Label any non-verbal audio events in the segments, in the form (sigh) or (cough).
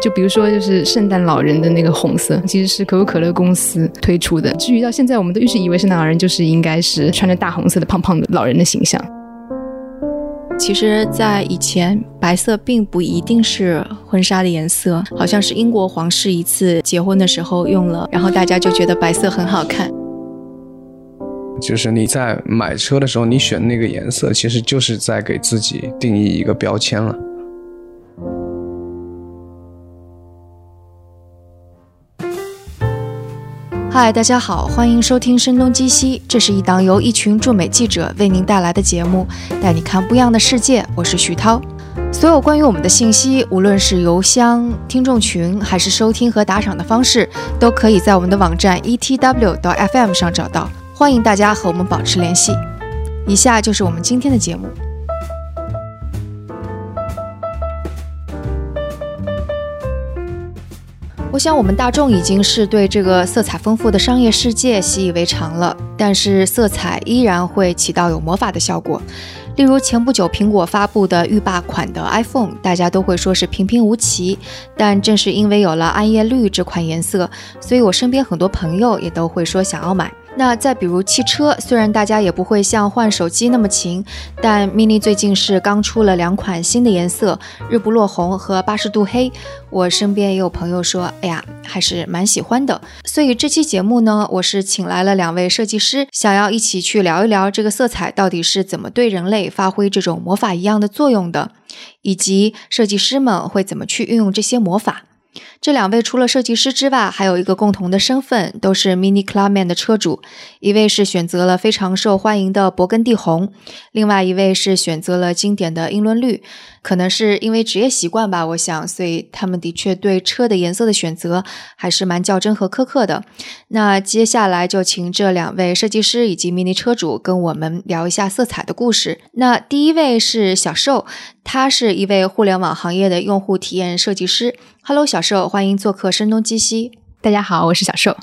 就比如说，就是圣诞老人的那个红色，其实是可口可乐公司推出的。至于到现在，我们都一直以为圣诞老人就是应该是穿着大红色的胖胖的老人的形象。其实，在以前，白色并不一定是婚纱的颜色，好像是英国皇室一次结婚的时候用了，然后大家就觉得白色很好看。就是你在买车的时候，你选那个颜色，其实就是在给自己定义一个标签了。嗨，大家好，欢迎收听《声东击西》，这是一档由一群驻美记者为您带来的节目，带你看不一样的世界。我是徐涛。所有关于我们的信息，无论是邮箱、听众群，还是收听和打赏的方式，都可以在我们的网站 etw 到 fm 上找到。欢迎大家和我们保持联系。以下就是我们今天的节目。我想，我们大众已经是对这个色彩丰富的商业世界习以为常了，但是色彩依然会起到有魔法的效果。例如，前不久苹果发布的浴霸款的 iPhone，大家都会说是平平无奇，但正是因为有了暗夜绿这款颜色，所以我身边很多朋友也都会说想要买。那再比如汽车，虽然大家也不会像换手机那么勤，但 Mini 最近是刚出了两款新的颜色，日不落红和八十度黑。我身边也有朋友说，哎呀，还是蛮喜欢的。所以这期节目呢，我是请来了两位设计师，想要一起去聊一聊这个色彩到底是怎么对人类发挥这种魔法一样的作用的，以及设计师们会怎么去运用这些魔法。这两位除了设计师之外，还有一个共同的身份，都是 Mini Clubman 的车主。一位是选择了非常受欢迎的勃艮第红，另外一位是选择了经典的英伦绿。可能是因为职业习惯吧，我想，所以他们的确对车的颜色的选择还是蛮较真和苛刻的。那接下来就请这两位设计师以及 Mini 车主跟我们聊一下色彩的故事。那第一位是小寿，他是一位互联网行业的用户体验设计师。Hello，小寿，欢迎做客声东击西。大家好，我是小寿。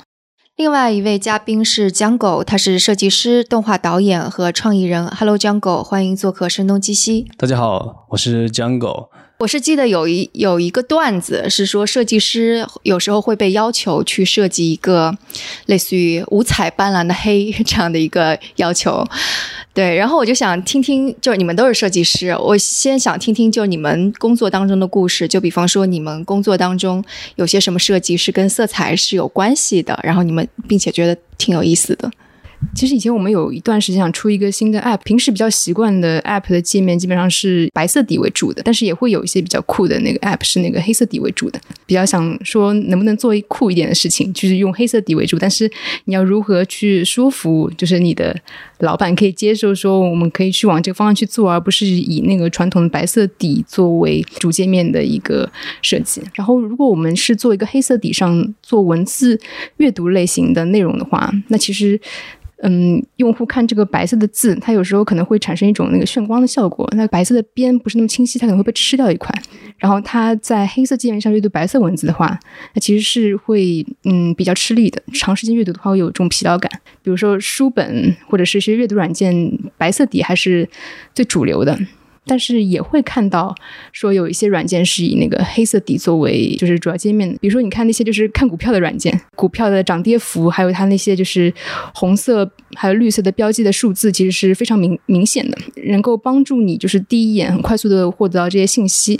另外一位嘉宾是江狗，他是设计师、动画导演和创意人。Hello，江狗，欢迎做客声东击西。大家好，我是江狗。我是记得有一有一个段子是说，设计师有时候会被要求去设计一个类似于五彩斑斓的黑 (laughs) 这样的一个要求。对，然后我就想听听，就是你们都是设计师，我先想听听，就你们工作当中的故事。就比方说，你们工作当中有些什么设计是跟色彩是有关系的，然后你们并且觉得挺有意思的。其实以前我们有一段时间想出一个新的 app，平时比较习惯的 app 的界面基本上是白色底为主的，但是也会有一些比较酷的那个 app 是那个黑色底为主的。比较想说能不能做一酷一点的事情，就是用黑色底为主，但是你要如何去说服，就是你的老板可以接受说我们可以去往这个方向去做，而不是以那个传统的白色底作为主界面的一个设计。然后如果我们是做一个黑色底上做文字阅读类型的内容的话，那其实。嗯，用户看这个白色的字，它有时候可能会产生一种那个炫光的效果。那白色的边不是那么清晰，它可能会被吃掉一块。然后它在黑色界面上阅读白色文字的话，那其实是会嗯比较吃力的。长时间阅读的话会有这种疲劳感。比如说书本或者是一些阅读软件，白色底还是最主流的。但是也会看到说有一些软件是以那个黑色底作为就是主要界面的，比如说你看那些就是看股票的软件，股票的涨跌幅，还有它那些就是红色还有绿色的标记的数字，其实是非常明明显的，能够帮助你就是第一眼很快速的获得到这些信息。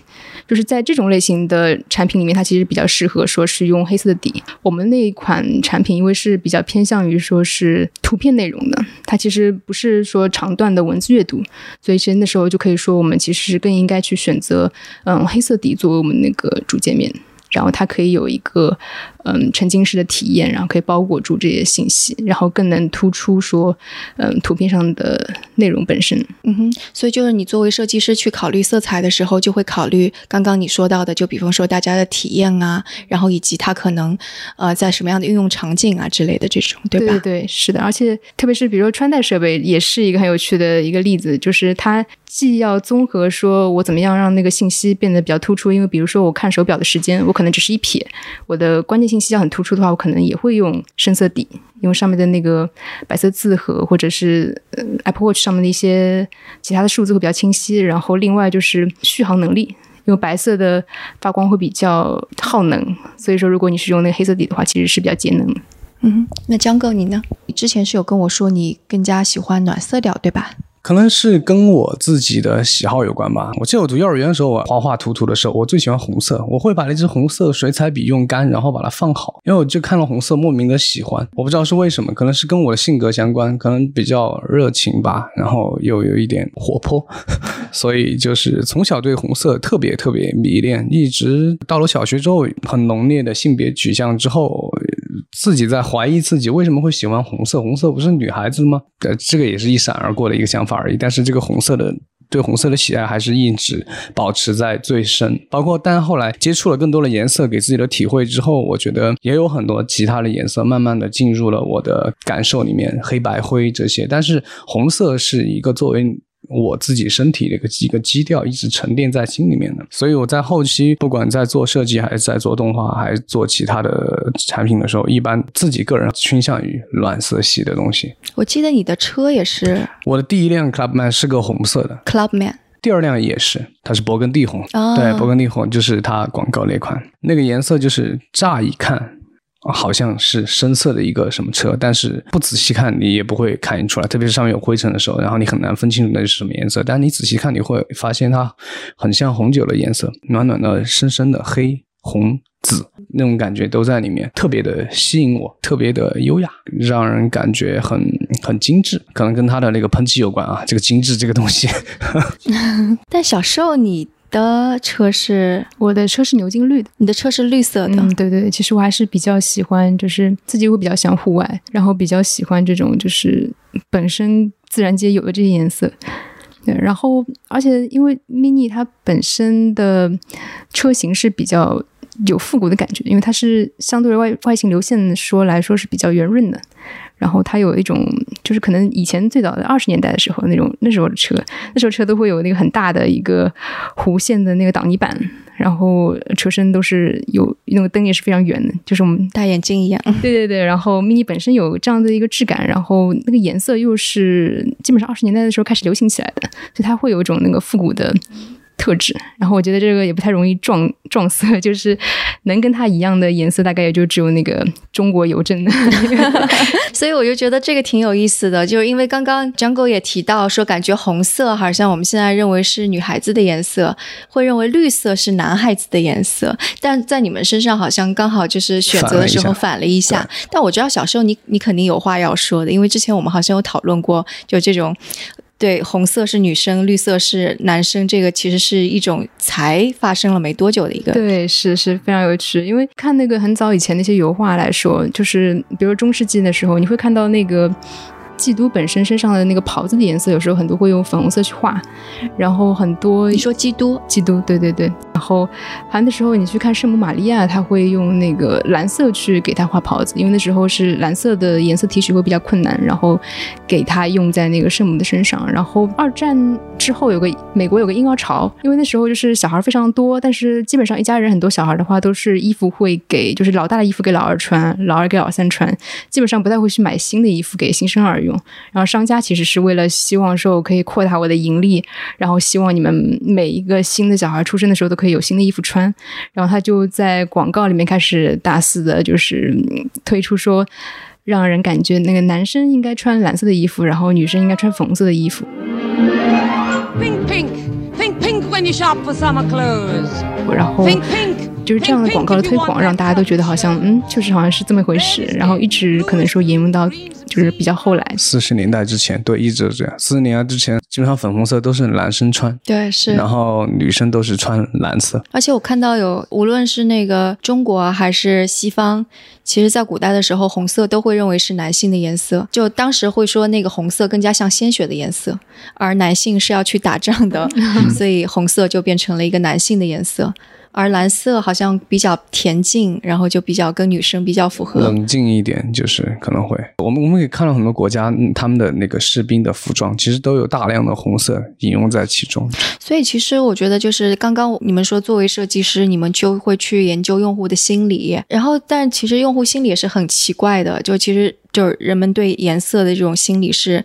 就是在这种类型的产品里面，它其实比较适合说是用黑色的底。我们那一款产品因为是比较偏向于说是图片内容的，它其实不是说长段的文字阅读，所以其实那时候就可以说。我们其实更应该去选择，嗯，黑色底作为我们那个主界面，然后它可以有一个。嗯，沉浸式的体验，然后可以包裹住这些信息，然后更能突出说，嗯，图片上的内容本身。嗯哼，所以就是你作为设计师去考虑色彩的时候，就会考虑刚刚你说到的，就比方说大家的体验啊，然后以及它可能呃在什么样的应用场景啊之类的这种，对吧？对对，是的。而且特别是比如说穿戴设备，也是一个很有趣的一个例子，就是它既要综合说我怎么样让那个信息变得比较突出，因为比如说我看手表的时间，我可能只是一瞥，我的关键性。信息要很突出的话，我可能也会用深色底，因为上面的那个白色字盒或者是 Apple Watch 上面的一些其他的数字会比较清晰。然后另外就是续航能力，因为白色的发光会比较耗能，所以说如果你是用那个黑色底的话，其实是比较节能。嗯，那江哥你呢？你之前是有跟我说你更加喜欢暖色调，对吧？可能是跟我自己的喜好有关吧。我记得我读幼儿园的时候，我画画涂涂的时候，我最喜欢红色。我会把那支红色水彩笔用干，然后把它放好，因为我就看了红色莫名的喜欢。我不知道是为什么，可能是跟我的性格相关，可能比较热情吧，然后又有一点活泼，(laughs) 所以就是从小对红色特别特别迷恋，一直到了小学之后，很浓烈的性别取向之后。自己在怀疑自己为什么会喜欢红色？红色不是女孩子吗？呃，这个也是一闪而过的一个想法而已。但是这个红色的对红色的喜爱还是一直保持在最深。包括但后来接触了更多的颜色，给自己的体会之后，我觉得也有很多其他的颜色慢慢的进入了我的感受里面，黑白灰这些。但是红色是一个作为。我自己身体的一个一个基调一直沉淀在心里面的，所以我在后期不管在做设计还是在做动画，还是做其他的产品的时候，一般自己个人倾向于暖色系的东西。我记得你的车也是，我的第一辆 Clubman 是个红色的，Clubman，第二辆也是，它是勃艮第红，哦、对，勃艮第红就是它广告那款，那个颜色就是乍一看。好像是深色的一个什么车，但是不仔细看你也不会看出来，特别是上面有灰尘的时候，然后你很难分清楚那是什么颜色。但你仔细看，你会发现它很像红酒的颜色，暖暖的、深深的黑、红、紫那种感觉都在里面，特别的吸引我，特别的优雅，让人感觉很很精致。可能跟它的那个喷漆有关啊，这个精致这个东西。(laughs) 但小时候你。的车是我的车是牛津绿的，你的车是绿色的。嗯，对对，其实我还是比较喜欢，就是自己会比较喜欢户外，然后比较喜欢这种就是本身自然界有的这些颜色。对，然后而且因为 Mini 它本身的车型是比较有复古的感觉，因为它是相对于外外形流线说来说是比较圆润的。然后它有一种，就是可能以前最早的二十年代的时候那种那时候的车，那时候车都会有那个很大的一个弧线的那个挡泥板，然后车身都是有那个灯也是非常圆的，就是我们大眼睛一样。(laughs) 对对对，然后 mini 本身有这样的一个质感，然后那个颜色又是基本上二十年代的时候开始流行起来的，所以它会有一种那个复古的。特质，然后我觉得这个也不太容易撞撞色，就是能跟它一样的颜色，大概也就只有那个中国邮政的，(laughs) 所以我就觉得这个挺有意思的，就是因为刚刚 Jungle 也提到说，感觉红色好像我们现在认为是女孩子的颜色，会认为绿色是男孩子的颜色，但在你们身上好像刚好就是选择的时候反了一下。但我知道小时候你你肯定有话要说的，因为之前我们好像有讨论过，就这种。对，红色是女生，绿色是男生，这个其实是一种才发生了没多久的一个。对，是是非常有趣，因为看那个很早以前那些油画来说，就是比如中世纪的时候，你会看到那个。基督本身身上的那个袍子的颜色，有时候很多会用粉红色去画，然后很多你说基督，基督，对对对。然后还有的时候你去看圣母玛利亚，他会用那个蓝色去给她画袍子，因为那时候是蓝色的颜色提取会比较困难，然后给他用在那个圣母的身上。然后二战之后有个美国有个婴儿潮，因为那时候就是小孩非常多，但是基本上一家人很多小孩的话，都是衣服会给就是老大的衣服给老二穿，老二给老三穿，基本上不太会去买新的衣服给新生儿。用，然后商家其实是为了希望说我可以扩大我的盈利，然后希望你们每一个新的小孩出生的时候都可以有新的衣服穿，然后他就在广告里面开始大肆的，就是推出说，让人感觉那个男生应该穿蓝色的衣服，然后女生应该穿粉红色的衣服。Pink pink pink pink when you shop for summer clothes。然后就是这样的广告的推广，让大家都觉得好像嗯，确实好像是这么回事，然后一直可能说沿用到。就是比较后来，四十年代之前，对，一直这样。四十年代之前，基本上粉红色都是男生穿，对，是。然后女生都是穿蓝色。而且我看到有，无论是那个中国还是西方，其实在古代的时候，红色都会认为是男性的颜色。就当时会说那个红色更加像鲜血的颜色，而男性是要去打仗的，(laughs) 所以红色就变成了一个男性的颜色。而蓝色好像比较恬静，然后就比较跟女生比较符合。冷静一点，就是可能会。我们我们可以看到很多国家，他们的那个士兵的服装其实都有大量的红色引用在其中。所以其实我觉得，就是刚刚你们说，作为设计师，你们就会去研究用户的心理。然后，但其实用户心理也是很奇怪的，就其实就是人们对颜色的这种心理是。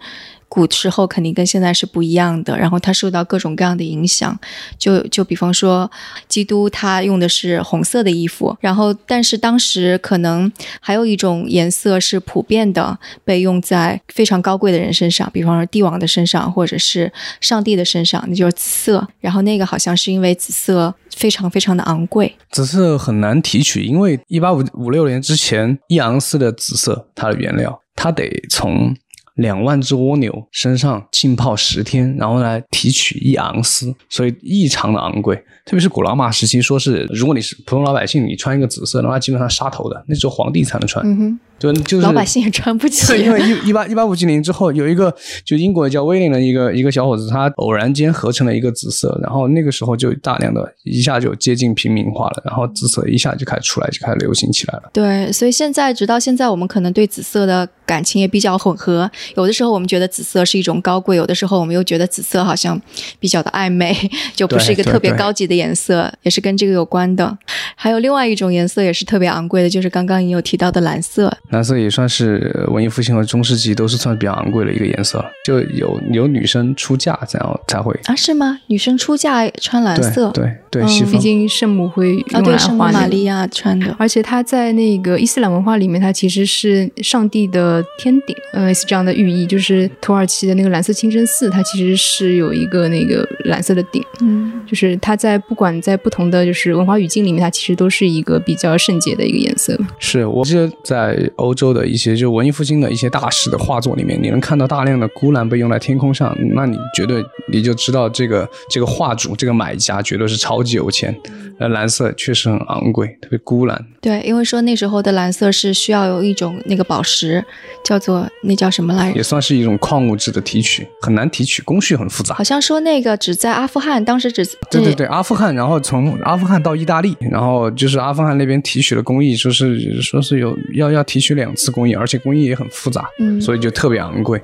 古时候肯定跟现在是不一样的，然后它受到各种各样的影响。就就比方说，基督他用的是红色的衣服，然后但是当时可能还有一种颜色是普遍的，被用在非常高贵的人身上，比方说帝王的身上，或者是上帝的身上，那就是紫色。然后那个好像是因为紫色非常非常的昂贵，紫色很难提取，因为一八五五六年之前，一盎司的紫色它的原料，它得从。两万只蜗牛身上浸泡十天，然后来提取一盎司，所以异常的昂贵。特别是古罗马时期，说是如果你是普通老百姓，你穿一个紫色的话，基本上杀头的，那只有皇帝才能穿。嗯哼，就就是老百姓也穿不起。(laughs) 因为一一八一八五七年之后，有一个就英国叫威廉的一个一个小伙子，他偶然间合成了一个紫色，然后那个时候就大量的一下就接近平民化了，然后紫色一下就开始出来，就开始流行起来了。对，所以现在直到现在，我们可能对紫色的感情也比较混合。有的时候我们觉得紫色是一种高贵，有的时候我们又觉得紫色好像比较的暧昧，就不是一个特别高级的颜色，也是跟这个有关的。还有另外一种颜色也是特别昂贵的，就是刚刚你有提到的蓝色。蓝色也算是文艺复兴和中世纪都是算比较昂贵的一个颜色，就有有女生出嫁这样才会啊？是吗？女生出嫁穿蓝色？对对，毕竟圣母会啊，对圣母玛利亚穿的，而且它在那个伊斯兰文化里面，它其实是上帝的天顶，呃，是这样的寓意，就是土耳其的那个蓝色清真寺，它其实是有一个那个蓝色的顶，嗯，就是它在不管在不同的就是文化语境里面，它其实都是一个比较圣洁的一个颜色。是我记得在欧洲的一些就文艺复兴的一些大师的画作里面，你能看到大量的钴蓝被用在天空上，那你绝对你就知道这个这个画主这个买家绝对是超级有钱。呃，蓝色确实很昂贵，特别钴蓝。对，因为说那时候的蓝色是需要有一种那个宝石，叫做那叫什么来着？也算是一种矿物质的提取，很难提取，工序很复杂。好像说那个只在阿富汗，当时只对对对，阿富汗，然后从阿富汗到意大利，然后就是阿富汗那边提取的工艺，说是说是有要要提取两次工艺，而且工艺也很复杂，嗯，所以就特别昂贵。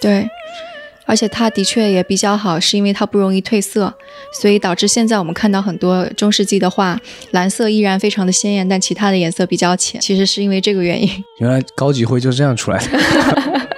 对。而且它的确也比较好，是因为它不容易褪色，所以导致现在我们看到很多中世纪的画，蓝色依然非常的鲜艳，但其他的颜色比较浅。其实是因为这个原因。原来高级灰就是这样出来的。(laughs)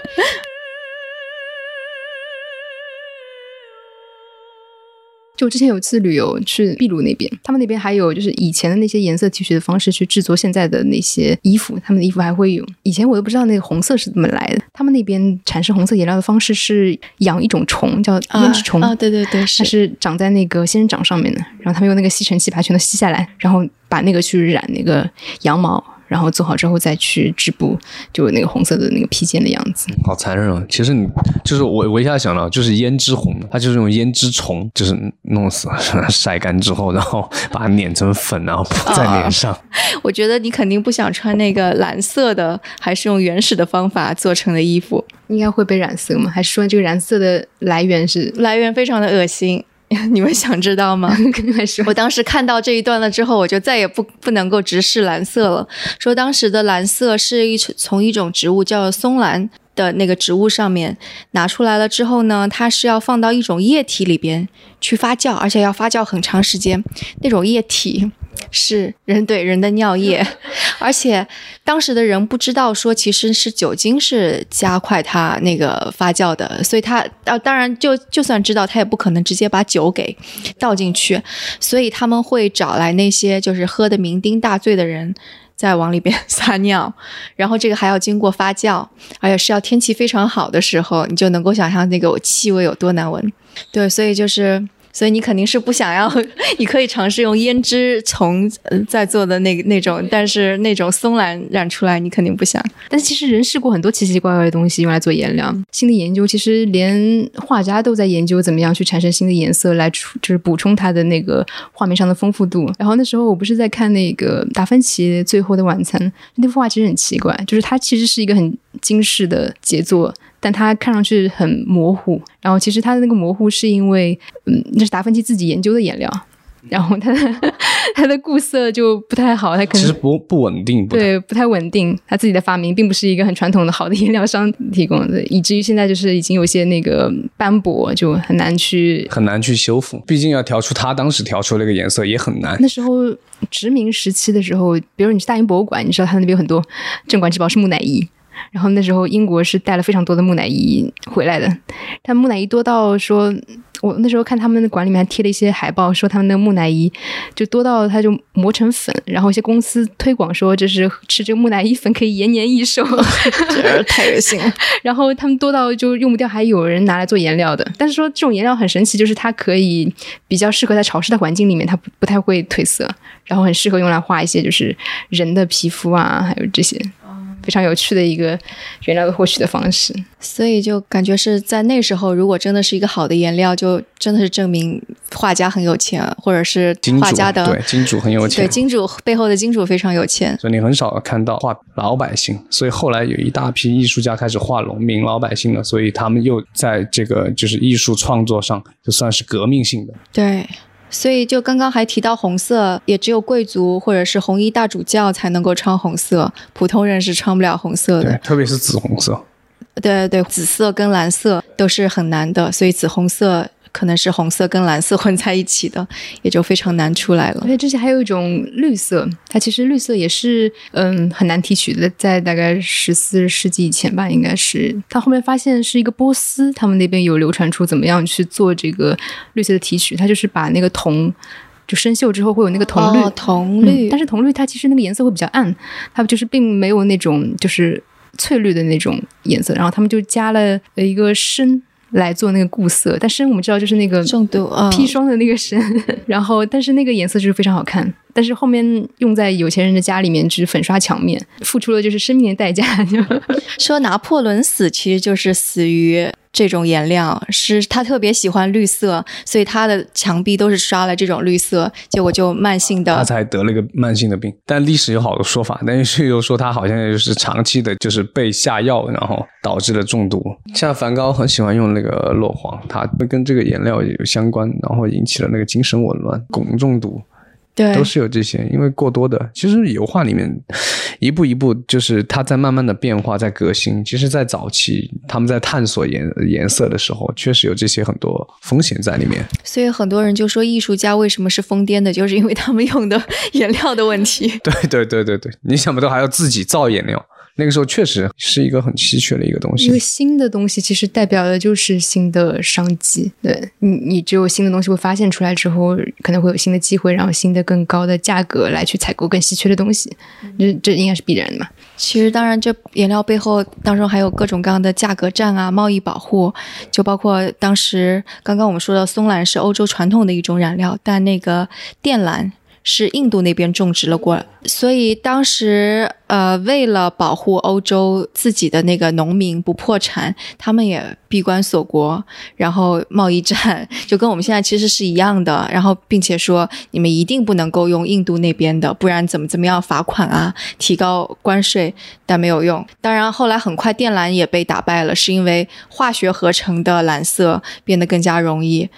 就之前有一次旅游去秘鲁那边，他们那边还有就是以前的那些颜色提取的方式去制作现在的那些衣服，他们的衣服还会有。以前我都不知道那个红色是怎么来的，他们那边产生红色颜料的方式是养一种虫叫胭脂虫啊，对对对，它是长在那个仙人掌上面的，然后他们用那个吸尘器把它全都吸下来，然后把那个去染那个羊毛。然后做好之后再去织布，就那个红色的那个披肩的样子，好残忍啊！其实你就是我，我一下想到就是胭脂红，它就是用胭脂虫，就是弄死 (laughs) 晒干之后，然后把它碾成粉，然后铺在脸上。(laughs) 我觉得你肯定不想穿那个蓝色的，还是用原始的方法做成的衣服，应该会被染色吗？还是说这个染色的来源是来源非常的恶心？(laughs) 你们想知道吗？(laughs) 我当时看到这一段了之后，我就再也不不能够直视蓝色了。说当时的蓝色是一从一种植物叫松兰的那个植物上面拿出来了之后呢，它是要放到一种液体里边去发酵，而且要发酵很长时间。那种液体。是人对人的尿液，(laughs) 而且当时的人不知道说其实是酒精是加快它那个发酵的，所以他啊当然就就算知道他也不可能直接把酒给倒进去，所以他们会找来那些就是喝的酩酊大醉的人再往里边撒尿，然后这个还要经过发酵，而且是要天气非常好的时候，你就能够想象那个气味有多难闻。对，所以就是。所以你肯定是不想要，(laughs) 你可以尝试用胭脂虫在做的那那种，但是那种松兰染出来你肯定不想。但其实人试过很多奇奇怪怪的东西用来做颜料，新的研究其实连画家都在研究怎么样去产生新的颜色来就是补充它的那个画面上的丰富度。然后那时候我不是在看那个达芬奇《最后的晚餐》，那幅画其实很奇怪，就是它其实是一个很精致的杰作。但它看上去很模糊，然后其实它的那个模糊是因为，嗯，那是达芬奇自己研究的颜料，然后它的 (laughs) 它的固色就不太好，它可能其实不不稳定，对，不太稳定。他自己的发明并不是一个很传统的好的颜料商提供的，以至于现在就是已经有些那个斑驳，就很难去很难去修复。毕竟要调出他当时调出那个颜色也很难。那时候殖民时期的时候，比如你去大英博物馆，你知道他那边有很多镇馆之宝是木乃伊。然后那时候英国是带了非常多的木乃伊回来的，但木乃伊多到说。我那时候看他们的馆里面还贴了一些海报，说他们的木乃伊就多到他就磨成粉，然后一些公司推广说这是吃这个木乃伊粉可以延年益寿，(laughs) 这太恶心了。(laughs) 然后他们多到就用不掉，还有人拿来做颜料的。但是说这种颜料很神奇，就是它可以比较适合在潮湿的环境里面，它不不太会褪色，然后很适合用来画一些就是人的皮肤啊，还有这些。非常有趣的一个原料的获取的方式，所以就感觉是在那时候，如果真的是一个好的颜料，就真的是证明画家很有钱，或者是画家的对金主很有钱，对金主背后的金主非常有钱。所以你很少看到画老百姓，所以后来有一大批艺术家开始画农民老百姓了，所以他们又在这个就是艺术创作上就算是革命性的。对。所以，就刚刚还提到红色，也只有贵族或者是红衣大主教才能够穿红色，普通人是穿不了红色的。对，特别是紫红色。对对对，紫色跟蓝色都是很难的，所以紫红色。可能是红色跟蓝色混在一起的，(laughs) 也就非常难出来了。而且之前还有一种绿色，它其实绿色也是嗯很难提取的，在大概十四世纪以前吧，应该是。他后面发现是一个波斯，他们那边有流传出怎么样去做这个绿色的提取。他就是把那个铜就生锈之后会有那个铜绿，铜绿。但是铜绿它其实那个颜色会比较暗，它就是并没有那种就是翠绿的那种颜色。然后他们就加了一个深。来做那个固色，但深我们知道就是那个重度砒霜的那个深，(laughs) 然后但是那个颜色就是非常好看，但是后面用在有钱人的家里面就是粉刷墙面，付出了就是生命的代价。说拿破仑死其实就是死于。这种颜料是他特别喜欢绿色，所以他的墙壁都是刷了这种绿色，结果就慢性的，他才得了一个慢性的病。但历史有好多说法，但是又说他好像就是长期的，就是被下药，然后导致了中毒。像梵高很喜欢用那个落黄，他跟这个颜料有相关，然后引起了那个精神紊乱，汞中毒。对，都是有这些，因为过多的，其实油画里面一步一步就是它在慢慢的变化，在革新。其实，在早期他们在探索颜颜色的时候，确实有这些很多风险在里面。所以很多人就说，艺术家为什么是疯癫的，就是因为他们用的颜料的问题。(laughs) 对对对对对，你想不到还要自己造颜料。那个时候确实是一个很稀缺的一个东西。一个新的东西，其实代表的就是新的商机。对你，你只有新的东西会发现出来之后，可能会有新的机会，然后新的更高的价格来去采购更稀缺的东西。这这应该是必然的嘛？其实，当然，这颜料背后当中还有各种各样的价格战啊，贸易保护，就包括当时刚刚我们说的松兰是欧洲传统的一种染料，但那个靛蓝。是印度那边种植了过来，所以当时呃，为了保护欧洲自己的那个农民不破产，他们也闭关锁国，然后贸易战就跟我们现在其实是一样的。然后并且说你们一定不能够用印度那边的，不然怎么怎么样罚款啊，提高关税，但没有用。当然后来很快靛蓝也被打败了，是因为化学合成的蓝色变得更加容易。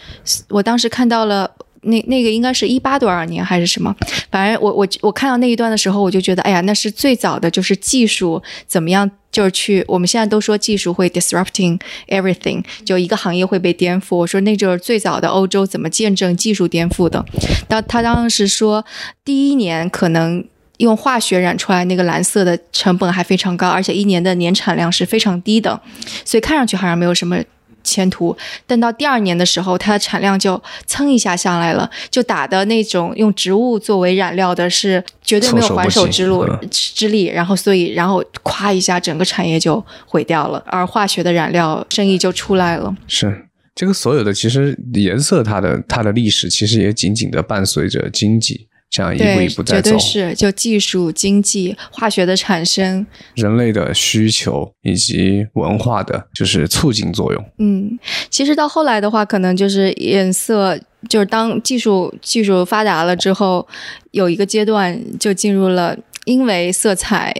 我当时看到了。那那个应该是一八多少年还是什么？反正我我我看到那一段的时候，我就觉得，哎呀，那是最早的就是技术怎么样，就是去我们现在都说技术会 disrupting everything，就一个行业会被颠覆。我说那就是最早的欧洲怎么见证技术颠覆的。当他当时说，第一年可能用化学染出来那个蓝色的成本还非常高，而且一年的年产量是非常低的，所以看上去好像没有什么。前途，但到第二年的时候，它的产量就蹭一下上来了，就打的那种用植物作为染料的，是绝对没有还手之路之力。然后，所以，然后咵一下，整个产业就毁掉了，而化学的染料生意就出来了。是这个所有的，其实颜色它的它的历史，其实也紧紧的伴随着经济。这样一步一步在走，绝对是就技术、经济、化学的产生，人类的需求以及文化的就是促进作用。嗯，其实到后来的话，可能就是颜色，就是当技术技术发达了之后，有一个阶段就进入了，因为色彩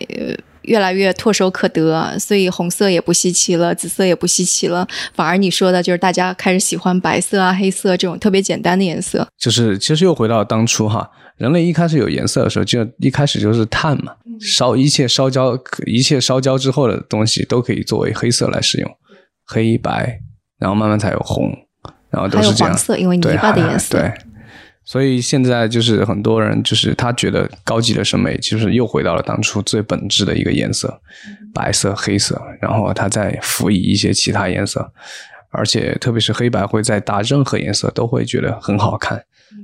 越来越唾手可得，所以红色也不稀奇了，紫色也不稀奇了，反而你说的就是大家开始喜欢白色啊、黑色这种特别简单的颜色。就是其实又回到当初哈。人类一开始有颜色的时候，就一开始就是碳嘛，烧一切烧焦，一切烧焦之后的东西都可以作为黑色来使用，黑白，然后慢慢才有红，然后都是这样。黄色，因为泥巴的颜色。对，所以现在就是很多人就是他觉得高级的审美就是又回到了当初最本质的一个颜色，白色、黑色，然后他再辅以一些其他颜色，而且特别是黑白会再搭任何颜色都会觉得很好看，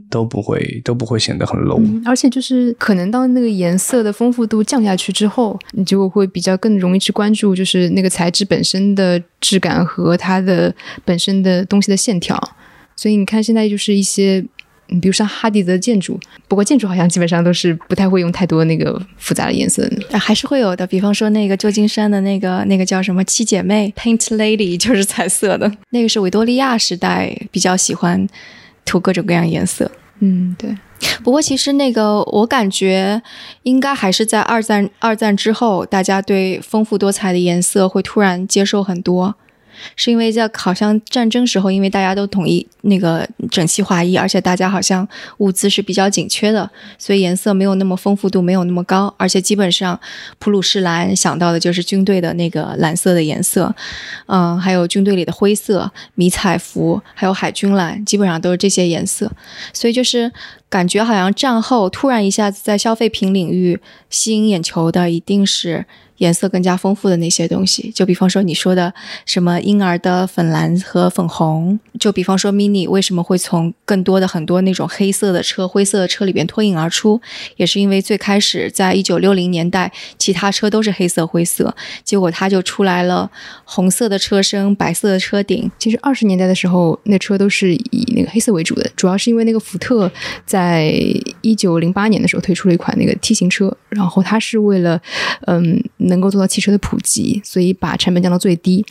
都不会都不会显得很 low。嗯而且就是可能当那个颜色的丰富度降下去之后，你就会比较更容易去关注，就是那个材质本身的质感和它的本身的东西的线条。所以你看，现在就是一些，嗯比如像哈迪的建筑，不过建筑好像基本上都是不太会用太多那个复杂的颜色还是会有的。比方说那个旧金山的那个那个叫什么七姐妹 Paint Lady，(laughs) 就是彩色的，那个是维多利亚时代比较喜欢涂各种各样颜色。嗯，对。不过其实那个我感觉应该还是在二战二战之后，大家对丰富多彩的颜色会突然接受很多。是因为在好像战争时候，因为大家都统一那个整齐划一，而且大家好像物资是比较紧缺的，所以颜色没有那么丰富度没有那么高，而且基本上普鲁士蓝想到的就是军队的那个蓝色的颜色，嗯，还有军队里的灰色、迷彩服，还有海军蓝，基本上都是这些颜色，所以就是感觉好像战后突然一下子在消费品领域吸引眼球的，一定是。颜色更加丰富的那些东西，就比方说你说的什么婴儿的粉蓝和粉红，就比方说 Mini 为什么会从更多的很多那种黑色的车、灰色的车里边脱颖而出，也是因为最开始在一九六零年代，其他车都是黑色、灰色，结果它就出来了红色的车身、白色的车顶。其实二十年代的时候，那车都是以那个黑色为主的，主要是因为那个福特在一九零八年的时候推出了一款那个 T 型车，然后它是为了嗯能够做到汽车的普及，所以把成本降到最低。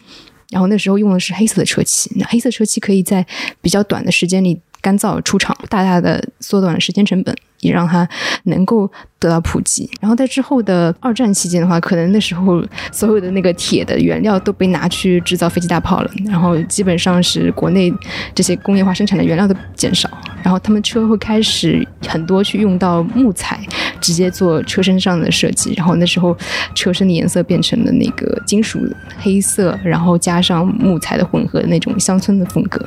然后那时候用的是黑色的车漆，那黑色车漆可以在比较短的时间里干燥出厂，大大的缩短了时间成本，也让它能够得到普及。然后在之后的二战期间的话，可能那时候所有的那个铁的原料都被拿去制造飞机大炮了，然后基本上是国内这些工业化生产的原料都减少，然后他们车会开始很多去用到木材，直接做车身上的设计。然后那时候车身的颜色变成了那个金属黑色，然后加上木材的混合的那种乡村的风格。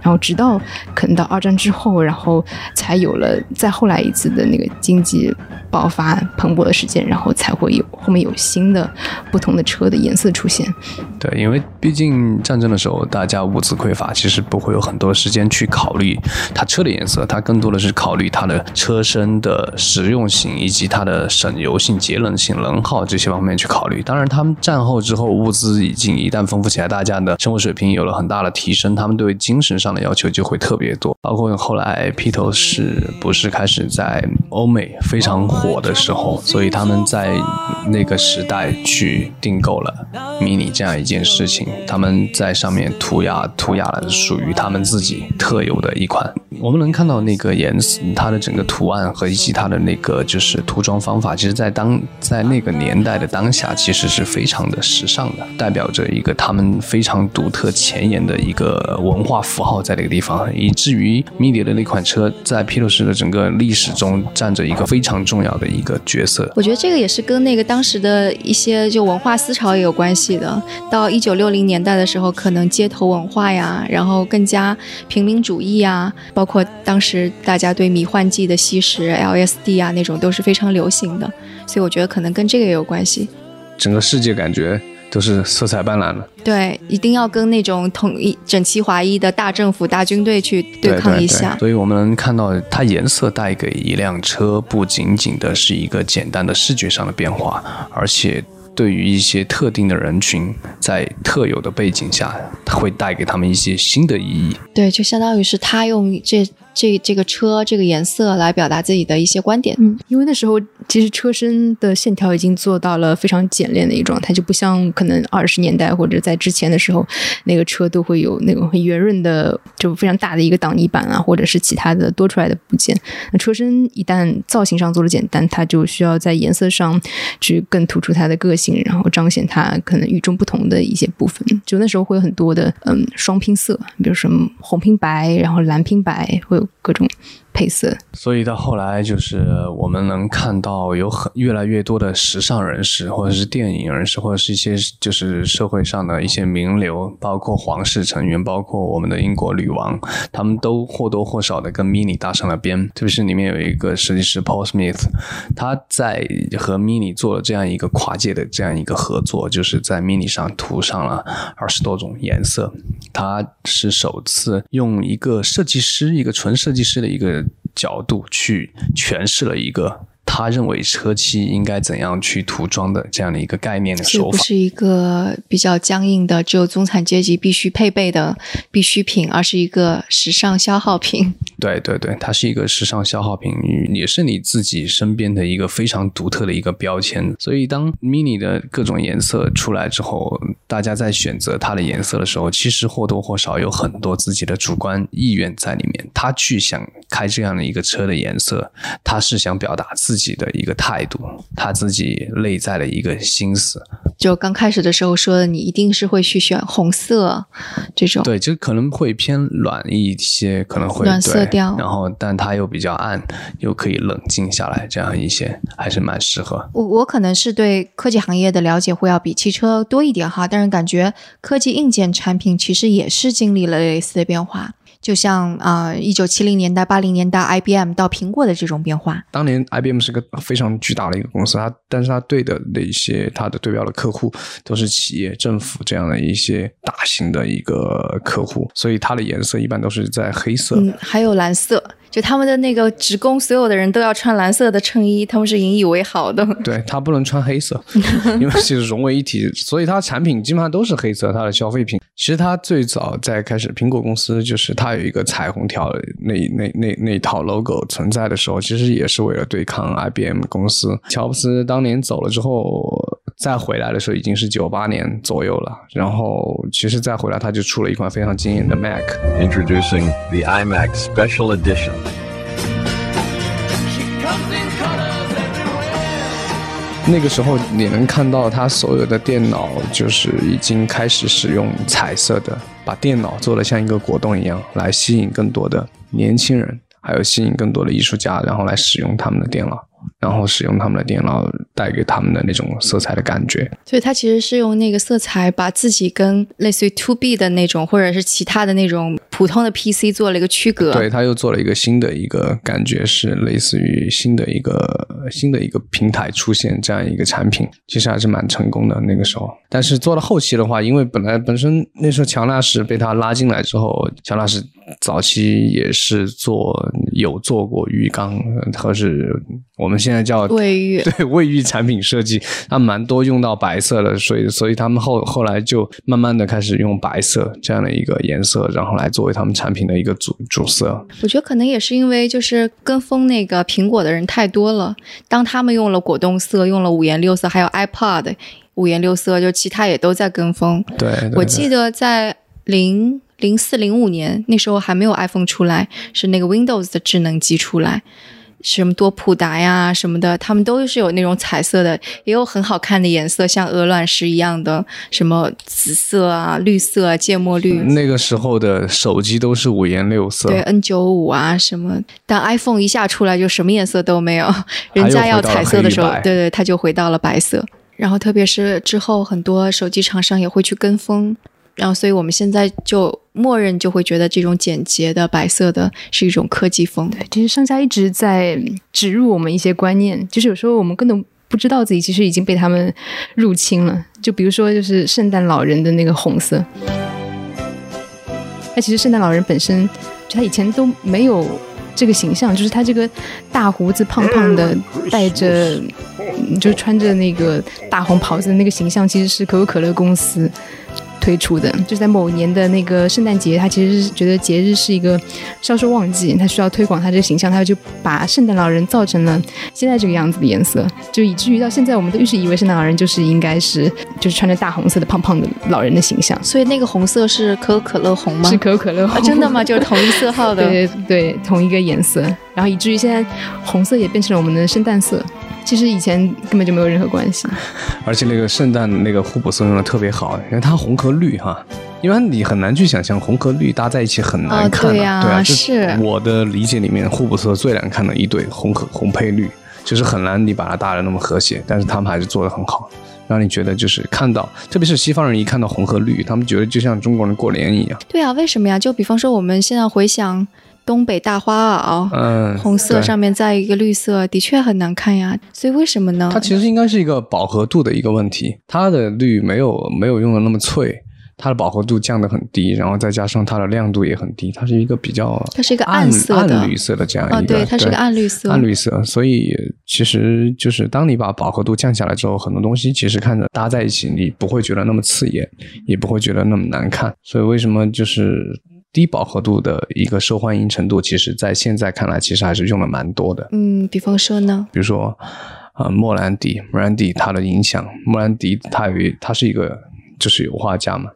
然后直到可能到二战之后，然后才有了再后来一次的那个经济爆发蓬勃的时间，然后才会有后面有新的不同的车的颜色出现。对，因为毕竟战争的时候，大家物资匮乏，其实不会有很多时间去考虑它车的颜色，它更多的是考虑它的车身的实用性以及它的省油性、节能性、能耗这些方面去考虑。当然，他们战后之后物资已经一旦丰富起来，大家的生活水平有了很大的提升，他们对精神上的要求就会特别多。包括后来披头士不是开始在欧美非常火的时候，所以他们在那个时代去订购了 mini 这样一件事情，他们在上面涂鸦涂鸦了属于他们自己特有的一款。我们能看到那个颜色，它的整个图案和以及它的那个就是涂装方法，其实在当在那个年代的当下，其实是非常的时尚的，代表着一个他们非常独特前沿的一个文化符号在那个地方，以至于 mini 的那款车在披头士的整个历史中占着一个非常重要的一个角色。我觉得这个也是跟那个当时的一些就文化思潮也有关系的。到一九六零年代的时候，可能街头文化呀，然后更加平民主义呀，包括当时大家对迷幻剂的吸食、LSD 啊那种都是非常流行的，所以我觉得可能跟这个也有关系。整个世界感觉都是色彩斑斓的。对，一定要跟那种统一、整齐划一的大政府、大军队去对抗一下。所以我们能看到，它颜色带给一辆车不仅仅的是一个简单的视觉上的变化，而且对于一些特定的人群，在特有的背景下，它会带给他们一些新的意义。对，就相当于是他用这这这个车这个颜色来表达自己的一些观点。嗯，因为那时候其实车身的线条已经做到了非常简练的一个状态，就不像可能二十年代或者在之前的时候，那个车都会有那种很圆润的，就非常大的一个挡泥板啊，或者是其他的多出来的部件。那车身一旦造型上做了简单，它就需要在颜色上去更突出它的个性，然后彰显它可能与众不同的一些部分。就那时候会有很多的嗯双拼色，比如什么红拼白，然后蓝拼白，会有各种配色。所以到后来，就是我们能看到有很越来越多的时尚人士，或者是电影人士，或者是一些就是社会上的一些名流，包括皇室成员，包括我们的英国女王，他们都或多或少的跟 Mini 搭上了边。特别是里面有一个设计师 Paul Smith，他在和 Mini 做了这样一个跨界的这样一个合作，就是在 Mini 上涂上了二十多种颜色。他是首次用一个设计师，一个纯设计师的一个角度去诠释了一个。他认为车漆应该怎样去涂装的这样的一个概念的这手法，不是一个比较僵硬的，只有中产阶级必须配备的必需品，而是一个时尚消耗品。对对对，它是一个时尚消耗品，也是你自己身边的一个非常独特的一个标签。所以，当 mini 的各种颜色出来之后，大家在选择它的颜色的时候，其实或多或少有很多自己的主观意愿在里面。他去想开这样的一个车的颜色，他是想表达自己的一个态度，他自己内在的一个心思。就刚开始的时候说的，你一定是会去选红色这种。对，就可能会偏暖一些，可能会暖色对调然后，但它又比较暗，又可以冷静下来，这样一些还是蛮适合。我我可能是对科技行业的了解会要比汽车多一点哈，但是感觉科技硬件产品其实也是经历了类似的变化，就像啊一九七零年代、八零年代 IBM 到苹果的这种变化。当年 IBM 是个非常巨大的一个公司，它但是它对的那一些它的对标的客户都是企业、政府这样的一些大型的一个客户，所以它的颜色一般都是在黑色。嗯，还有蓝色，就他们的那个职工，所有的人都要穿蓝色的衬衣，他们是引以为豪的。(laughs) 对，他不能穿黑色，因为其实融为一体，(laughs) 所以它产品基本上都是黑色。它的消费品，其实它最早在开始苹果公司，就是它有一个彩虹条的那那那那套 logo 存在的时候，其实也是为了对抗 IBM 公司。乔布斯当年走了之后，再回来的时候已经是九八年左右了。然后其实再回来，他就出了一款非常惊艳的 Mac。Introducing the iMac Special Edition. 那个时候你能看到它所有的电脑就是已经开始使用彩色的，把电脑做的像一个果冻一样，来吸引更多的年轻人，还有吸引更多的艺术家，然后来使用他们的电脑，然后使用他们的电脑带给他们的那种色彩的感觉。所以它其实是用那个色彩把自己跟类似于 To B 的那种，或者是其他的那种普通的 PC 做了一个区隔。对，他又做了一个新的一个感觉，是类似于新的一个新的一个平台出现这样一个产品，其实还是蛮成功的那个时候。但是做到后期的话，因为本来本身那时候乔纳什被他拉进来之后，乔纳什早期也是做有做过浴缸，呃或是我们现在叫卫浴 (laughs) 对卫浴产品设计，它蛮多用到白色的，所以所以他们后后来就慢慢的开始用白色这样的一个颜色，然后来作为他们产品的一个主主色。我觉得可能也是因为就是跟风那个苹果的人太多了，当他们用了果冻色，用了五颜六色，还有 iPod 五颜六色，就其他也都在跟风。对，对我记得在零零四零五年那时候还没有 iPhone 出来，是那个 Windows 的智能机出来。什么多普达呀什么的，他们都是有那种彩色的，也有很好看的颜色，像鹅卵石一样的，什么紫色啊、绿色啊、芥末绿。那个时候的手机都是五颜六色，对 N 九五啊什么，但 iPhone 一下出来就什么颜色都没有，人家要彩色的时候，对对，它就回到了白色。然后特别是之后很多手机厂商也会去跟风，然后所以我们现在就默认就会觉得这种简洁的白色的是一种科技风。对，其实商家一直在植入我们一些观念，就是有时候我们根本不知道自己其实已经被他们入侵了。就比如说，就是圣诞老人的那个红色，那其实圣诞老人本身，就他以前都没有这个形象，就是他这个大胡子、胖胖的，戴着，嗯就穿着那个大红袍子的那个形象，其实是可口可乐公司。推出的，就在某年的那个圣诞节，他其实是觉得节日是一个销售旺季，他需要推广他这个形象，他就把圣诞老人造成了现在这个样子的颜色，就以至于到现在我们都一直以为圣诞老人就是应该是就是穿着大红色的胖胖的老人的形象，所以那个红色是可口可乐红吗？(laughs) 是可口可乐红、啊，真的吗？就是同一色 (laughs) 号的。对对对，同一个颜色，然后以至于现在红色也变成了我们的圣诞色。其实以前根本就没有任何关系，(laughs) 而且那个圣诞那个互补色用的特别好，因为它红和绿哈，因为你很难去想象红和绿搭在一起很难哦看、对呀对啊，是。我的理解里面，互补色最难看的一对红和红配绿，就是很难你把它搭的那么和谐，但是他们还是做的很好，让你觉得就是看到，特别是西方人一看到红和绿，他们觉得就像中国人过年一样，对啊，为什么呀？就比方说我们现在回想东北大花袄，嗯，红色上面再一个绿色，的确很难看呀。所以为什么呢？它其实应该是一个饱和度的一个问题，它的绿没有没有用的那么脆，它的饱和度降得很低，然后再加上它的亮度也很低，它是一个比较它是一个暗暗色的暗绿色的这样一个，哦对它是个暗绿色暗绿色，所以其实就是当你把饱和度降下来之后，很多东西其实看着搭在一起，你不会觉得那么刺眼，也不会觉得那么难看，所以为什么就是。低饱和度的一个受欢迎程度，其实在现在看来，其实还是用的蛮多的。嗯，比方说呢？比如说，呃，莫兰迪 （Brandy） 它的影响，莫兰迪他有他是一个就是油画家嘛，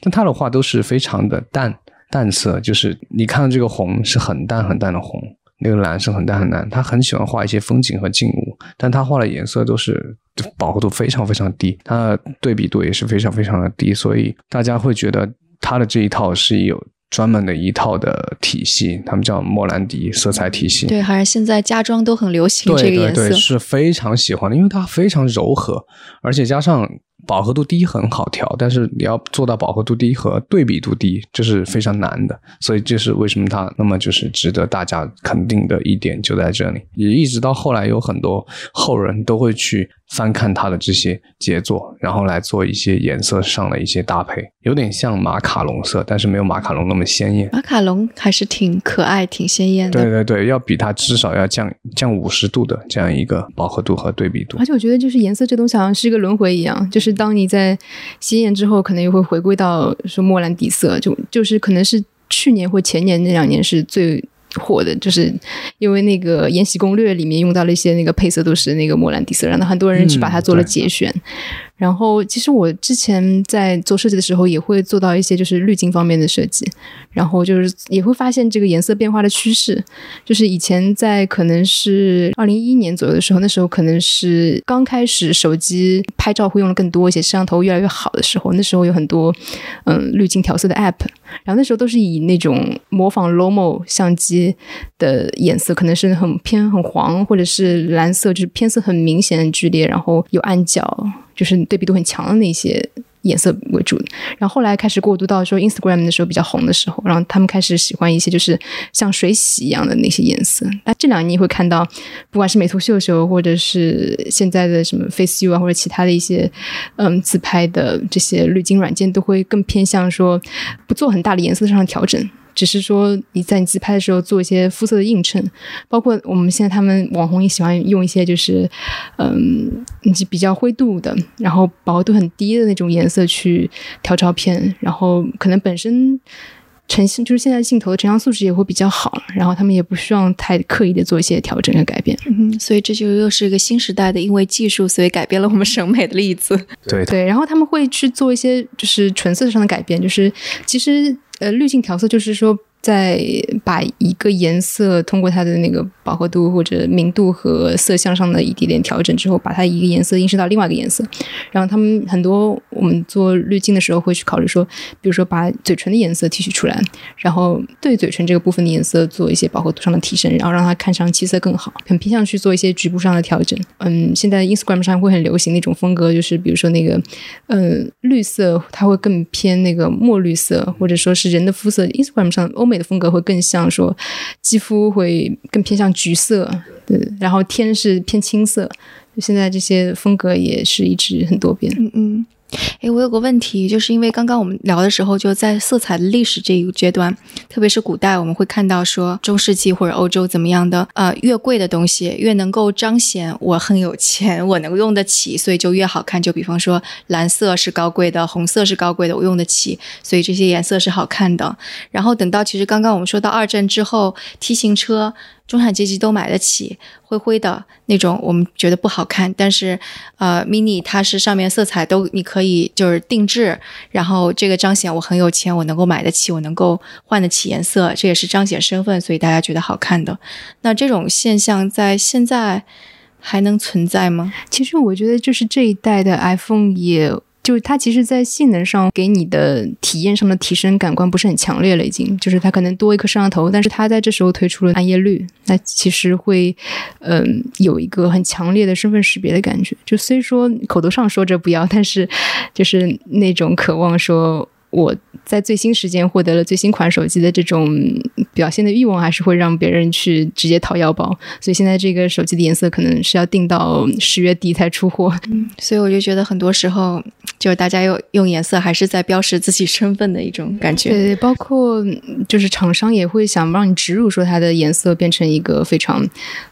但他的画都是非常的淡淡色，就是你看到这个红是很淡很淡的红，那个蓝是很淡很淡，他很喜欢画一些风景和静物，但他画的颜色都是饱和度非常非常低，它的对比度也是非常非常的低，所以大家会觉得他的这一套是有。专门的一套的体系，他们叫莫兰迪色彩体系。对，还是现在家装都很流行对这个颜色。对对，是非常喜欢的，因为它非常柔和，而且加上饱和度低很好调，但是你要做到饱和度低和对比度低，这是非常难的。所以这是为什么它那么就是值得大家肯定的一点就在这里。也一直到后来有很多后人都会去翻看他的这些杰作，然后来做一些颜色上的一些搭配，有点像马卡龙色，但是没有马卡龙那么鲜艳。马卡龙还是挺可爱、挺鲜艳的。对对对，要比它至少要降降五十度的这样一个饱和度和对比度而。且我觉得，就是颜色这东西好像是一个轮回一样，就是当你在新演之后，可能又会回归到说莫兰迪色，就就是可能是去年或前年那两年是最火的，就是因为那个《延禧攻略》里面用到了一些那个配色都是那个莫兰迪色，然后很多人去把它做了节选。然后，其实我之前在做设计的时候，也会做到一些就是滤镜方面的设计，然后就是也会发现这个颜色变化的趋势。就是以前在可能是二零一一年左右的时候，那时候可能是刚开始手机拍照会用的更多一些，摄像头越来越好的时候，那时候有很多嗯滤镜调色的 app，然后那时候都是以那种模仿 Lomo 相机的颜色，可能是很偏很黄，或者是蓝色，就是偏色很明显、的剧烈，然后有暗角，就是对比度很强的那些。颜色为主，然后后来开始过渡到说 Instagram 的时候比较红的时候，然后他们开始喜欢一些就是像水洗一样的那些颜色。那这两年你会看到，不管是美图秀秀，或者是现在的什么 FaceU 啊，或者其他的一些嗯自拍的这些滤镜软件，都会更偏向说不做很大的颜色上的调整。只是说你在你自拍的时候做一些肤色的映衬，包括我们现在他们网红也喜欢用一些就是，嗯，以及比较灰度的，然后饱和度很低的那种颜色去调照片，然后可能本身成像就是现在镜头的成像素质也会比较好，然后他们也不需要太刻意的做一些调整和改变。嗯，所以这就又是一个新时代的，因为技术所以改变了我们 (laughs) 审美的例子。对对，然后他们会去做一些就是纯色上的改变，就是其实呃滤镜调色就是说。在把一个颜色通过它的那个饱和度或者明度和色相上的一点点调整之后，把它一个颜色映射到另外一个颜色。然后他们很多我们做滤镜的时候会去考虑说，比如说把嘴唇的颜色提取出来，然后对嘴唇这个部分的颜色做一些饱和度上的提升，然后让它看上气色更好，很偏向去做一些局部上的调整。嗯，现在 Instagram 上会很流行那种风格，就是比如说那个嗯绿色，它会更偏那个墨绿色，或者说是人的肤色。Instagram 上欧美的风格会更像说肌肤会更偏向橘色，对，然后天是偏青色。现在这些风格也是一直很多变。嗯嗯。诶，我有个问题，就是因为刚刚我们聊的时候，就在色彩的历史这一个阶段，特别是古代，我们会看到说中世纪或者欧洲怎么样的，呃，越贵的东西越能够彰显我很有钱，我能用得起，所以就越好看。就比方说蓝色是高贵的，红色是高贵的，我用得起，所以这些颜色是好看的。然后等到其实刚刚我们说到二战之后，T 型车。中产阶级都买得起，灰灰的那种，我们觉得不好看。但是，呃，mini 它是上面色彩都你可以就是定制，然后这个彰显我很有钱，我能够买得起，我能够换得起颜色，这也是彰显身份，所以大家觉得好看的。那这种现象在现在还能存在吗？其实我觉得就是这一代的 iPhone 也。就是它其实，在性能上给你的体验上的提升感官不是很强烈了，已经就是它可能多一颗摄像头，但是它在这时候推出了暗夜绿，那其实会嗯有一个很强烈的身份识别的感觉。(laughs) 就虽说口头上说着不要，但是就是那种渴望说。我在最新时间获得了最新款手机的这种表现的欲望，还是会让别人去直接掏腰包。所以现在这个手机的颜色可能是要定到十月底才出货。所以我就觉得很多时候，就是大家用用颜色还是在标识自己身份的一种感觉。对，包括就是厂商也会想让你植入说它的颜色变成一个非常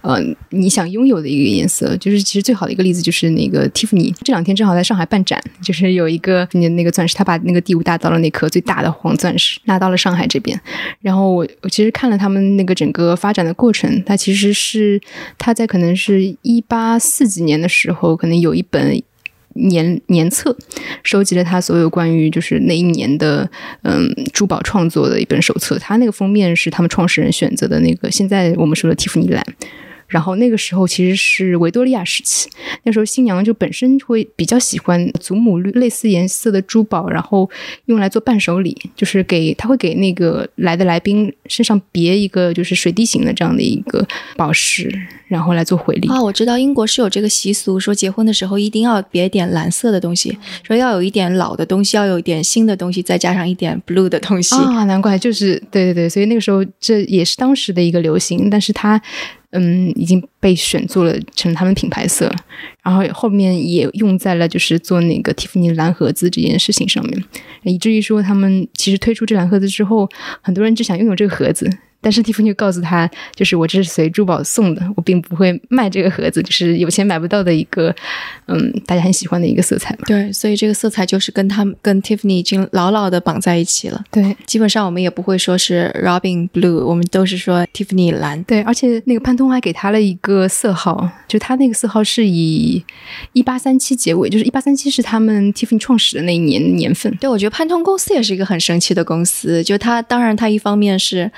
呃你想拥有的一个颜色。就是其实最好的一个例子就是那个蒂芙尼，这两天正好在上海办展，就是有一个你那个钻石，他把那个第五大。道的那颗最大的黄钻石，拿到了上海这边。然后我我其实看了他们那个整个发展的过程，它其实是他在可能是一八四几年的时候，可能有一本年年册，收集了他所有关于就是那一年的嗯珠宝创作的一本手册。他那个封面是他们创始人选择的那个，现在我们说的蒂芙尼蓝。然后那个时候其实是维多利亚时期，那时候新娘就本身会比较喜欢祖母绿类似颜色的珠宝，然后用来做伴手礼，就是给他会给那个来的来宾身上别一个就是水滴形的这样的一个宝石，然后来做回礼。啊，我知道英国是有这个习俗，说结婚的时候一定要别点蓝色的东西，说要有一点老的东西，要有一点新的东西，再加上一点 blue 的东西啊，难怪就是对对对，所以那个时候这也是当时的一个流行，但是它。嗯，已经被选做了成他们品牌色，然后后面也用在了就是做那个蒂芙尼蓝盒子这件事情上面，以至于说他们其实推出这蓝盒子之后，很多人只想拥有这个盒子。但是蒂芙尼告诉他，就是我这是随珠宝送的，我并不会卖这个盒子，就是有钱买不到的一个，嗯，大家很喜欢的一个色彩嘛。对，所以这个色彩就是跟他们跟 Tiffany 已经牢牢的绑在一起了。对，基本上我们也不会说是 Robin Blue，我们都是说 Tiffany 蓝。对，而且那个潘通还给他了一个色号，就他那个色号是以一八三七结尾，就是一八三七是他们 Tiffany 创始的那一年年份。对，我觉得潘通公司也是一个很神奇的公司，就它当然它一方面是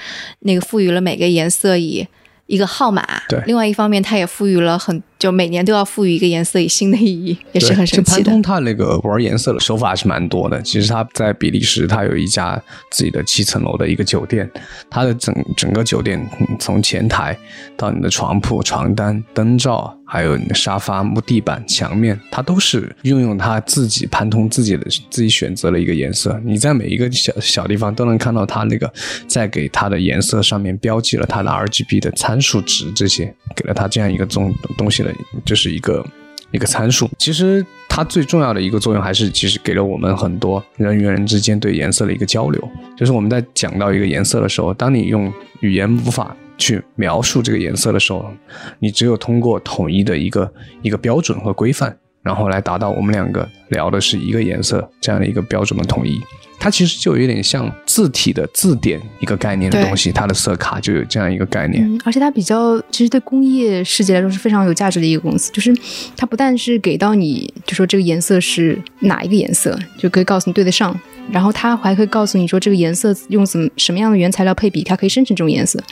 那个。赋予了每个颜色以一个号码，对。另外一方面，它也赋予了很。就每年都要赋予一个颜色以新的意义，也是很神奇的。潘通他那个玩颜色的手法是蛮多的。其实他在比利时，他有一家自己的七层楼的一个酒店，他的整整个酒店从前台到你的床铺、床单、灯罩，还有你的沙发、木地板、墙面，它都是运用他自己盘通自己的自己选择了一个颜色。你在每一个小小地方都能看到它那个在给它的颜色上面标记了它的 RGB 的参数值，这些给了它这样一个东东西的。就是一个一个参数，其实它最重要的一个作用还是，其实给了我们很多人与人之间对颜色的一个交流。就是我们在讲到一个颜色的时候，当你用语言无法去描述这个颜色的时候，你只有通过统一的一个一个标准和规范，然后来达到我们两个聊的是一个颜色这样的一个标准的统一。它其实就有点像字体的字典一个概念的东西，它的色卡就有这样一个概念。而且它比较，其实对工业世界来说是非常有价值的一个公司。就是它不但是给到你就说这个颜色是哪一个颜色，就可以告诉你对得上，然后它还可以告诉你说这个颜色用什么什么样的原材料配比，它可以生成这种颜色。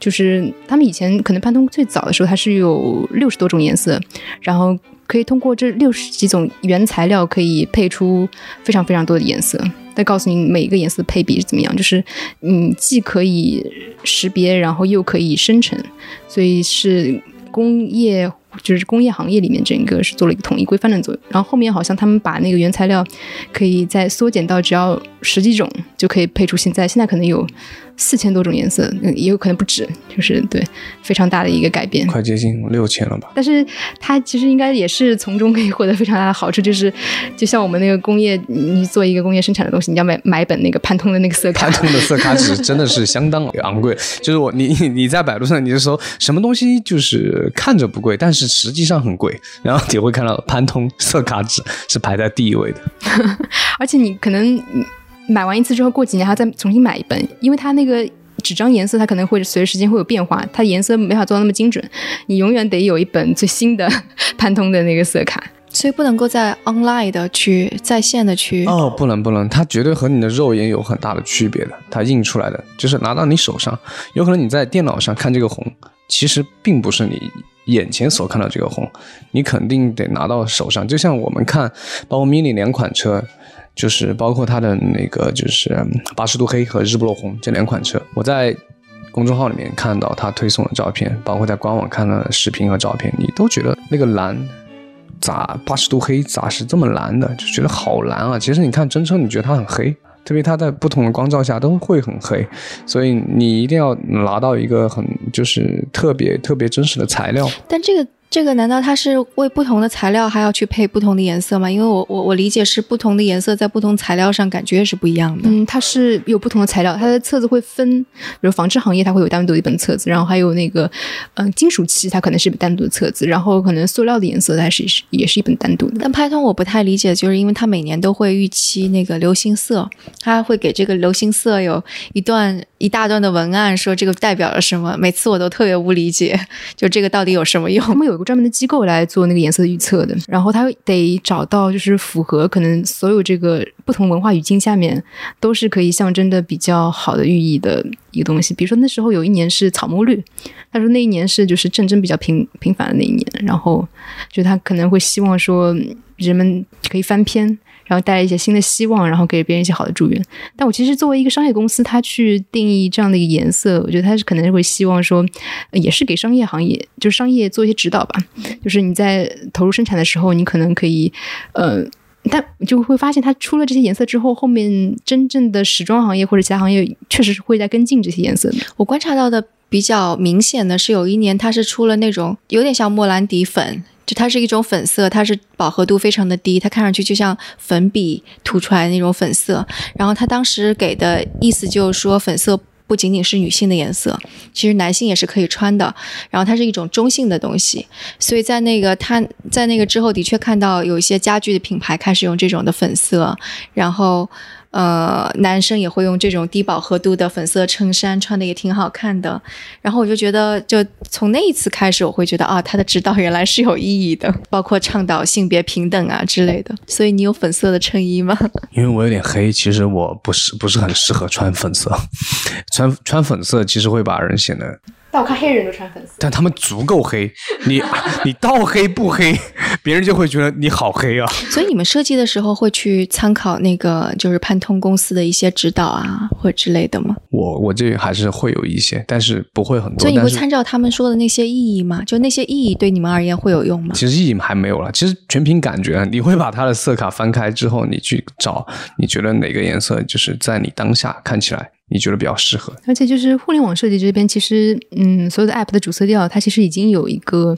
就是他们以前可能潘通最早的时候，它是有六十多种颜色，然后可以通过这六十几种原材料可以配出非常非常多的颜色。再告诉你每一个颜色的配比是怎么样，就是嗯，既可以识别，然后又可以生成，所以是工业，就是工业行业里面整个是做了一个统一规范的作用。然后后面好像他们把那个原材料可以再缩减到只要十几种就可以配出现在，现在可能有。四千多种颜色，也有可能不止，就是对非常大的一个改变，快接近六千了吧？但是它其实应该也是从中可以获得非常大的好处，就是就像我们那个工业，你做一个工业生产的东西，你要买买一本那个潘通的那个色卡，潘通的色卡纸真的是相当昂贵。(laughs) 就是我你你在百度上，你就搜什么东西就是看着不贵，但是实际上很贵，然后你会看到潘通色卡纸是排在第一位的，(laughs) 而且你可能。买完一次之后，过几年还要再重新买一本，因为它那个纸张颜色，它可能会随着时间会有变化，它颜色没法做到那么精准。你永远得有一本最新的 (laughs) 潘通的那个色卡，所以不能够在 online 的去在线的去哦，不能不能，它绝对和你的肉眼有很大的区别的。它印出来的就是拿到你手上，有可能你在电脑上看这个红，其实并不是你眼前所看到这个红，你肯定得拿到手上。就像我们看，包括 mini 两款车，就是包括它的那个就是八十度黑和日不落红这两款车，我在公众号里面看到他推送的照片，包括在官网看到的视频和照片，你都觉得那个蓝咋八十度黑咋是这么蓝的，就觉得好蓝啊。其实你看真车，你觉得它很黑。特别它在不同的光照下都会很黑，所以你一定要拿到一个很就是特别特别真实的材料。但这个。这个难道它是为不同的材料还要去配不同的颜色吗？因为我我我理解是不同的颜色在不同材料上感觉也是不一样的。嗯，它是有不同的材料，它的册子会分，比如纺织行业它会有单独的一本册子，然后还有那个嗯金属漆它可能是单独的册子，然后可能塑料的颜色它是也是一本单独的。但派通我不太理解，就是因为它每年都会预期那个流行色，它会给这个流行色有一段一大段的文案，说这个代表了什么，每次我都特别不理解，就这个到底有什么用？他们有。专门的机构来做那个颜色的预测的，然后他得找到就是符合可能所有这个不同文化语境下面都是可以象征的比较好的寓意的一个东西。比如说那时候有一年是草木绿，他说那一年是就是战争比较频频繁的那一年，然后就他可能会希望说人们可以翻篇。然后带来一些新的希望，然后给别人一些好的祝愿。但我其实作为一个商业公司，它去定义这样的一个颜色，我觉得它是可能会希望说，也是给商业行业，就是商业做一些指导吧。就是你在投入生产的时候，你可能可以，呃，但就会发现，它出了这些颜色之后，后面真正的时装行业或者其他行业，确实是会在跟进这些颜色的。我观察到的比较明显的是，有一年它是出了那种有点像莫兰迪粉。就它是一种粉色，它是饱和度非常的低，它看上去就像粉笔涂出来那种粉色。然后它当时给的意思就是说，粉色不仅仅是女性的颜色，其实男性也是可以穿的。然后它是一种中性的东西，所以在那个它在那个之后，的确看到有一些家具的品牌开始用这种的粉色，然后。呃，男生也会用这种低饱和度的粉色衬衫，穿的也挺好看的。然后我就觉得，就从那一次开始，我会觉得啊，他的指导原来是有意义的，(laughs) 包括倡导性别平等啊之类的。所以你有粉色的衬衣吗？因为我有点黑，其实我不是不是很适合穿粉色，穿穿粉色其实会把人显得。但我看黑人都穿粉色，但他们足够黑。你 (laughs) 你到黑不黑，别人就会觉得你好黑啊。所以你们设计的时候会去参考那个就是潘通公司的一些指导啊，或者之类的吗？我我这还是会有一些，但是不会很多。所以你会参照他们说的那些意义吗？就那些意义对你们而言会有用吗？其实意义还没有了，其实全凭感觉。你会把它的色卡翻开之后，你去找，你觉得哪个颜色就是在你当下看起来。你觉得比较适合，而且就是互联网设计这边，其实嗯，所有的 App 的主色调，它其实已经有一个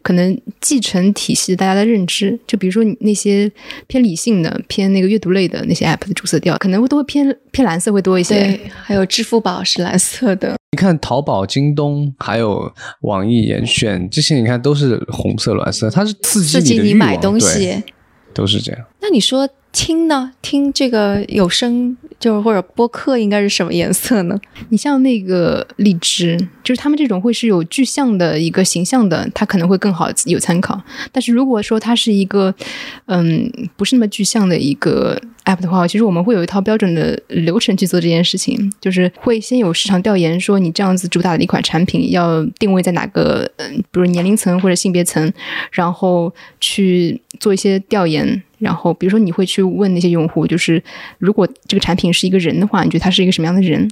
可能继承体系，大家的认知。就比如说你那些偏理性的、偏那个阅读类的那些 App 的主色调，可能会都会偏偏蓝色会多一些。对，还有支付宝是蓝色的。你看淘宝、京东，还有网易严选这些，你看都是红色、蓝色，它是刺激你买东西，都是这样。那你说？听呢？听这个有声就是或者播客应该是什么颜色呢？你像那个荔枝，就是他们这种会是有具象的一个形象的，它可能会更好有参考。但是如果说它是一个嗯不是那么具象的一个 app 的话，其实我们会有一套标准的流程去做这件事情，就是会先有市场调研，说你这样子主打的一款产品要定位在哪个嗯，比如年龄层或者性别层，然后去做一些调研。然后，比如说，你会去问那些用户，就是如果这个产品是一个人的话，你觉得他是一个什么样的人？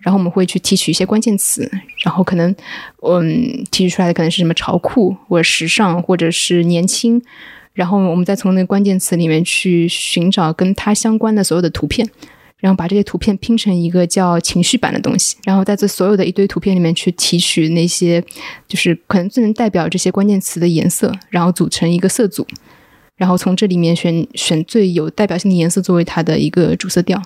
然后我们会去提取一些关键词，然后可能，嗯，提取出来的可能是什么潮酷，或者时尚，或者是年轻。然后我们再从那个关键词里面去寻找跟它相关的所有的图片，然后把这些图片拼成一个叫情绪版的东西。然后在这所有的一堆图片里面去提取那些，就是可能最能代表这些关键词的颜色，然后组成一个色组。然后从这里面选选最有代表性的颜色作为它的一个主色调，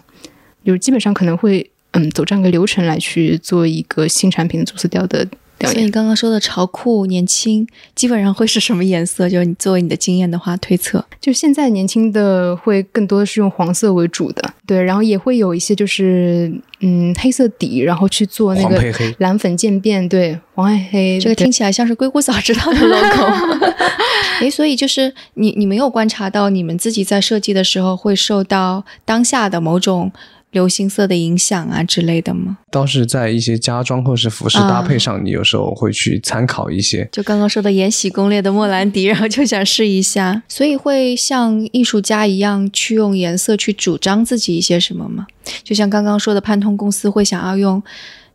就是基本上可能会嗯走这样一个流程来去做一个新产品的主色调的。所以你刚刚说的潮酷年轻，基本上会是什么颜色？就是你作为你的经验的话推测，就现在年轻的会更多的是用黄色为主的，对，然后也会有一些就是嗯黑色底，然后去做那个蓝粉渐变，对，黄黑黑，这个听起来像是硅谷早知道的 (laughs) logo。哎，所以就是你你没有观察到你们自己在设计的时候会受到当下的某种。流行色的影响啊之类的吗？倒是在一些家装或是服饰搭配上，你有时候会去参考一些。就刚刚说的《延禧攻略》的莫兰迪，然后就想试一下，所以会像艺术家一样去用颜色去主张自己一些什么吗？就像刚刚说的，潘通公司会想要用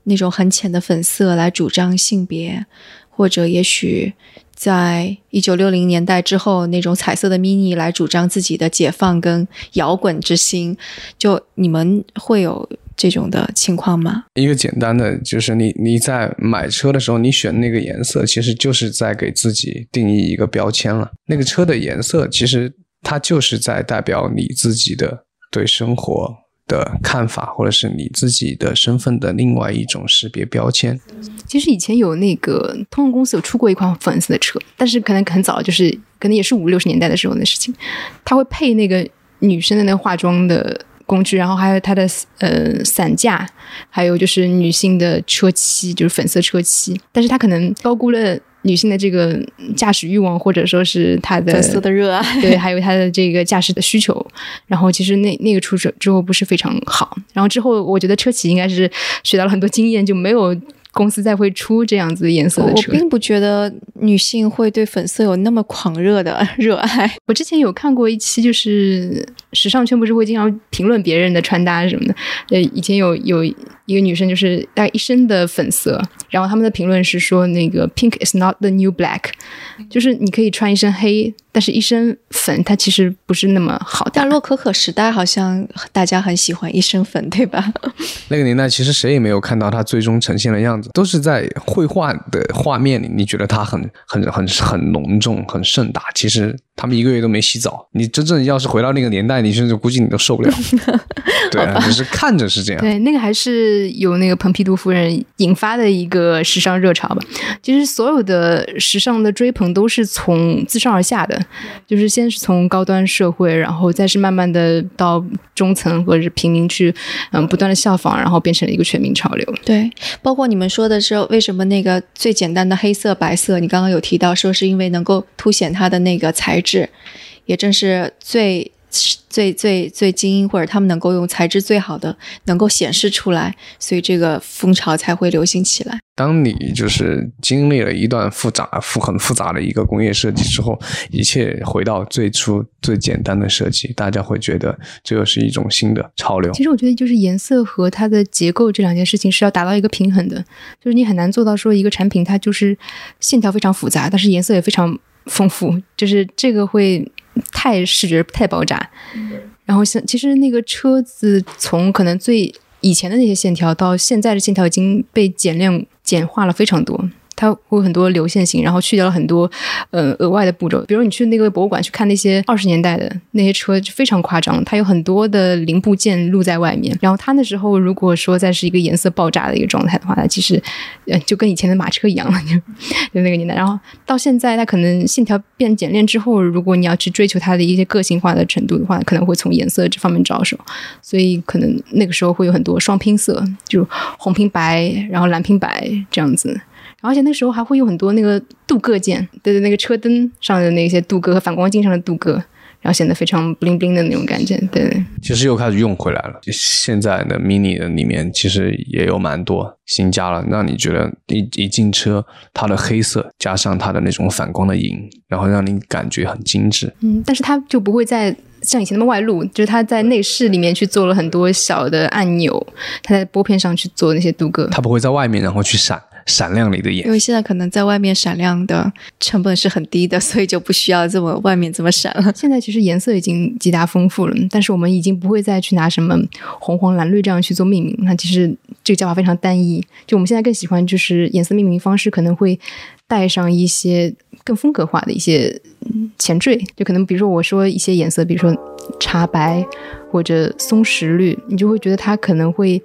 那种很浅的粉色来主张性别，或者也许。在一九六零年代之后，那种彩色的 mini 来主张自己的解放跟摇滚之心，就你们会有这种的情况吗？一个简单的，就是你你在买车的时候，你选那个颜色，其实就是在给自己定义一个标签了。那个车的颜色，其实它就是在代表你自己的对生活的看法，或者是你自己的身份的另外一种识别标签。其实以前有那个通用公司有出过一款粉色的车，但是可能很早，就是可能也是五六十年代的时候的事情。它会配那个女生的那个化妆的工具，然后还有它的呃伞架，还有就是女性的车漆，就是粉色车漆。但是它可能高估了女性的这个驾驶欲望，或者说是她的粉色的热爱，对，还有她的这个驾驶的需求。然后其实那那个出手之后不是非常好。然后之后我觉得车企应该是学到了很多经验，就没有。公司再会出这样子颜色的车，我并不觉得女性会对粉色有那么狂热的 (laughs) 热爱。我之前有看过一期，就是时尚圈不是会经常评论别人的穿搭什么的。呃，以前有有一个女生就是带一身的粉色，然后他们的评论是说那个 “pink is not the new black”，就是你可以穿一身黑。但是，一身粉它其实不是那么好。但洛可可时代好像大家很喜欢一身粉，对吧？(laughs) 那个年代其实谁也没有看到它最终呈现的样子，都是在绘画的画面里，你觉得它很很很很隆重、很盛大。其实他们一个月都没洗澡。你真正要是回到那个年代，你甚至估计你都受不了。(laughs) 对啊，只是看着是这样。对，那个还是有那个蓬皮杜夫人引发的一个时尚热潮吧。其实所有的时尚的追捧都是从自上而下的。就是先是从高端社会，然后再是慢慢的到中层或者是平民去，嗯，不断的效仿，然后变成了一个全民潮流。对，包括你们说的是为什么那个最简单的黑色、白色，你刚刚有提到说是因为能够凸显它的那个材质，也正是最。最最最精英，或者他们能够用材质最好的，能够显示出来，所以这个风潮才会流行起来。当你就是经历了一段复杂、复很复杂的一个工业设计之后，一切回到最初最简单的设计，大家会觉得这又是一种新的潮流。其实我觉得，就是颜色和它的结构这两件事情是要达到一个平衡的，就是你很难做到说一个产品它就是线条非常复杂，但是颜色也非常丰富，就是这个会。太视觉太爆炸，然后像其实那个车子从可能最以前的那些线条到现在的线条已经被减量简化了非常多。它会有很多流线型，然后去掉了很多呃额外的步骤。比如你去那个博物馆去看那些二十年代的那些车，就非常夸张。它有很多的零部件露在外面。然后它那时候如果说再是一个颜色爆炸的一个状态的话，它其实呃就跟以前的马车一样了，就就那个年代。然后到现在，它可能线条变简练之后，如果你要去追求它的一些个性化的程度的话，可能会从颜色这方面着手。所以可能那个时候会有很多双拼色，就红拼白，然后蓝拼白这样子。而且那时候还会有很多那个镀铬件，对对，那个车灯上的那些镀铬和反光镜上的镀铬，然后显得非常 bling bling 的那种感觉，对。其实又开始用回来了。现在的 mini 的里面其实也有蛮多新加了，让你觉得一一进车，它的黑色加上它的那种反光的银，然后让你感觉很精致。嗯，但是它就不会再像以前那么外露，就是它在内饰里面去做了很多小的按钮，它在拨片上去做那些镀铬，它不会在外面然后去闪。闪亮你的眼，因为现在可能在外面闪亮的成本是很低的，所以就不需要这么外面这么闪了。现在其实颜色已经极大丰富了，但是我们已经不会再去拿什么红黄蓝绿这样去做命名。那其实这个叫法非常单一。就我们现在更喜欢就是颜色命名方式可能会带上一些更风格化的一些前缀，就可能比如说我说一些颜色，比如说茶白或者松石绿，你就会觉得它可能会。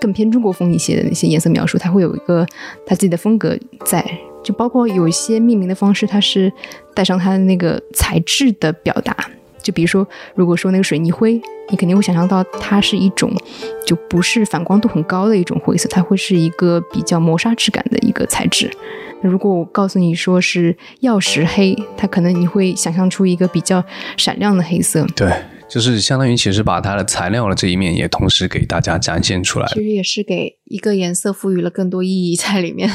更偏中国风一些的那些颜色描述，它会有一个它自己的风格在，就包括有一些命名的方式，它是带上它的那个材质的表达。就比如说，如果说那个水泥灰，你肯定会想象到它是一种就不是反光度很高的一种灰色，它会是一个比较磨砂质感的一个材质。那如果我告诉你说是曜石黑，它可能你会想象出一个比较闪亮的黑色。对。就是相当于其实把它的材料的这一面也同时给大家展现出来其。实也是给一个颜色赋予了更多意义在里面。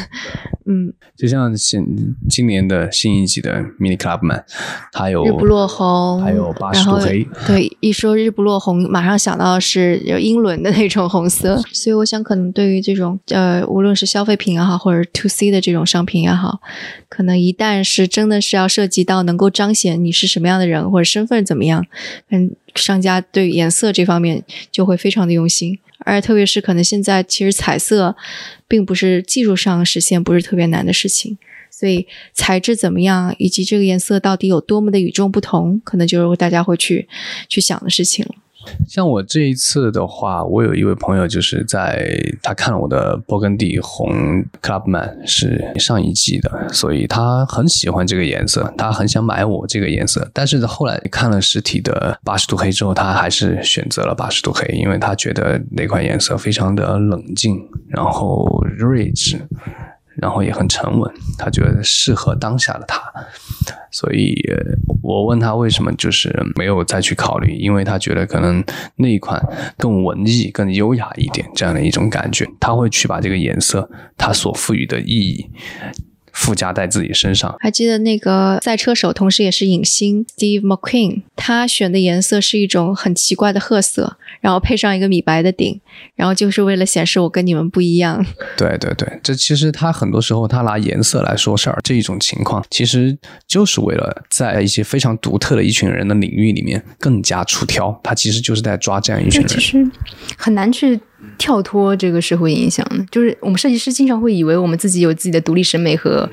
嗯，就像现今年的新一季的 Mini Clubman，它有日不落红，还有八十度黑，对，一说日不落红，马上想到是有英伦的那种红色，(laughs) 所以我想可能对于这种呃，无论是消费品也好，或者 to C 的这种商品也好，可能一旦是真的是要涉及到能够彰显你是什么样的人或者身份怎么样，嗯，商家对颜色这方面就会非常的用心。而特别是可能现在其实彩色并不是技术上实现不是特别难的事情，所以材质怎么样，以及这个颜色到底有多么的与众不同，可能就是大家会去去想的事情了。像我这一次的话，我有一位朋友，就是在他看了我的勃艮第红 Clubman 是上一季的，所以他很喜欢这个颜色，他很想买我这个颜色。但是后来看了实体的八十度黑之后，他还是选择了八十度黑，因为他觉得那款颜色非常的冷静，然后睿智，然后也很沉稳，他觉得适合当下的他。所以我问他为什么就是没有再去考虑，因为他觉得可能那一款更文艺、更优雅一点这样的一种感觉，他会去把这个颜色它所赋予的意义附加在自己身上。还记得那个赛车手，同时也是影星 Steve McQueen，他选的颜色是一种很奇怪的褐色，然后配上一个米白的顶，然后就是为了显示我跟你们不一样。(laughs) 对对对，这其实他很多时候他拿颜色来说事儿，这一种情况其实就是为了在一些非常独特的一群人的领域里面更加出挑，他其实就是在抓这样一群人。其实很难去跳脱这个社会影响的。就是我们设计师经常会以为我们自己有自己的独立审美和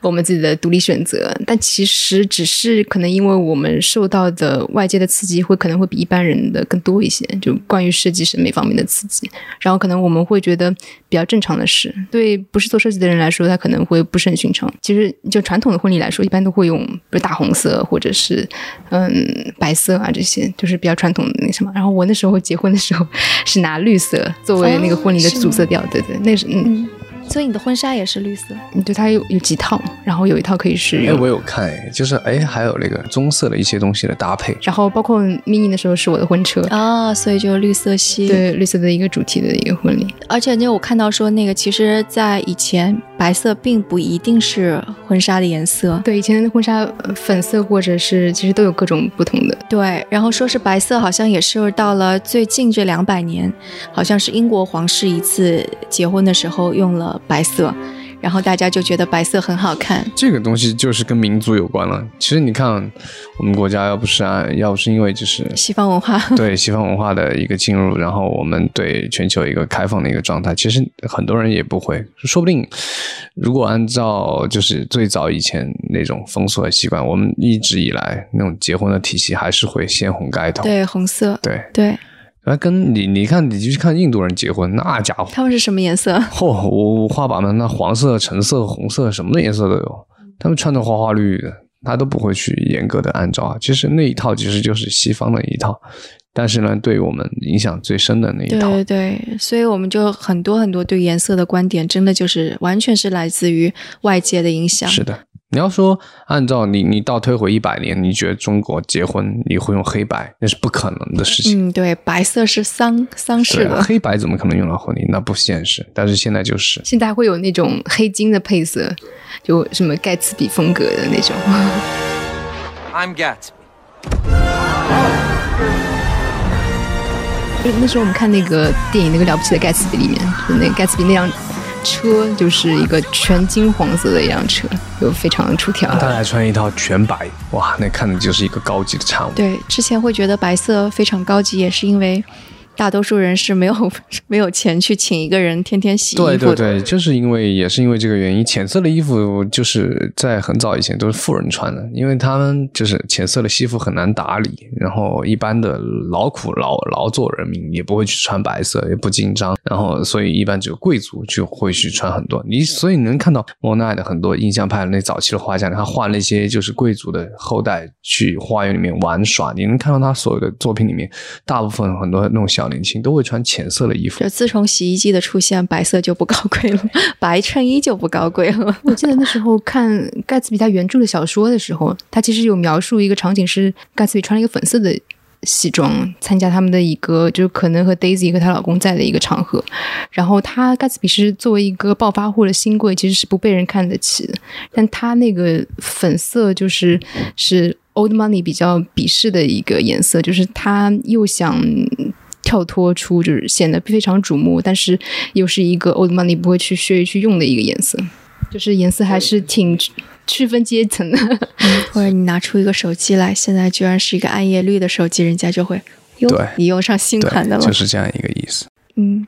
我们自己的独立选择，但其实只是可能因为我们受到的外界的刺激会可能会比一般人的更多一些，就关于设计审美方面的刺激。然后可能我们会觉得比较正常的事，对不是做设计的人来说，他可能会不是很寻常。其实就传统的婚礼来说，一般都会用比如大红色或者是嗯白色啊这些，就是比较传统的那什么。然后我那时候结婚的时候是拿绿色作为那个婚礼的主色调，对对，那是嗯，所以你的婚纱也是绿色，对，它有有几套，然后有一套可以是哎，用我有看，哎，就是哎，还有那个棕色的一些东西的搭配。然后包括 mini 的时候是我的婚车，啊，所以就是绿色系。，对绿色的一个主题的一个婚礼。而且就我看到说，那个其实，在以前白色并不一定是婚纱的颜色。对，以前的婚纱呃粉色或者是其实都有各种不同的。对，然后说是白色，好像也是到了最近这两百年，好像是英国皇室一次结婚的时候用了白色，然后大家就觉得白色很好看。这个东西就是跟民族有关了。其实你看，我们国家要不是按，要不是因为就是西方文化，(laughs) 对西方文化的一个进入，然后我们对全球一个开放的一个状态，其实很多人也不会，说不定如果按照就是最早以前那种风俗的习惯，我们一直以来那种结婚的体系还是会鲜红盖头。对，红色，对，对，啊，跟你你看，你就去看印度人结婚，那家伙，他们是什么颜色？(laughs) 嚯、五花八门，那黄色、橙色、红色，什么的颜色都有。他们穿的花花绿绿的，他都不会去严格的按照啊。其实那一套其实就是西方的一套，但是呢，对我们影响最深的那一对套。对对，所以我们就很多很多对颜色的观点，真的就是完全是来自于外界的影响。是的，你要说按照你你倒推回一百年，你觉得中国结婚你会用黑白，那是不可能的事情。嗯，对，白色是丧丧事的，黑白怎么可能用到婚礼？那不现实。但是现在就是，现在会有那种黑金的配色，就什么盖茨比风格的那种。I'm Gatsby. 就那时候我们看那个电影《那个了不起的盖茨比》里面，就那盖茨比那辆车就是一个全金黄色的一辆车，就非常的出挑。他还穿一套全白，哇，那看的就是一个高级的产物。对，之前会觉得白色非常高级，也是因为大多数人是没有 (laughs) 没有钱去请一个人天天洗衣服对的。对对，就是因为也是因为这个原因，浅色的衣服就是在很早以前都是富人穿的，因为他们就是浅色的西服很难打理，然后一般的劳苦劳劳作人民也不会去穿白色，也不紧张，然后所以一般只有贵族就会去穿很多。你所以你能看到莫奈的很多印象派的那早期的画家，他画那些就是贵族的后代去花园里面玩耍，你能看到他所有的作品里面，大部分很多那种小年轻都会穿浅色的衣服就。自从洗衣机的出现，白色就不高贵了，(laughs) 白衬衣就不高贵了。(laughs) 我记得那时候看盖茨比他原著的小说的时候，他其实有描述一个场景是盖茨比穿了一个粉色的西装，参加他们的一个就是可能和 Daisy 和她老公在的一个场合。然后她盖茨比是作为一个暴发户的新贵，其实是不被人看得起的。但她那个粉色就是是 Old Money 比较鄙视的一个颜色，就是她又想。跳脱出就是显得非常瞩目，但是又是一个 Old Money 不会去屑于去用的一个颜色，就是颜色还是挺区分阶层的。(laughs) 或者你拿出一个手机来，现在居然是一个暗夜绿的手机，人家就会哟对，你用上新款的了。就是这样一个意思。嗯，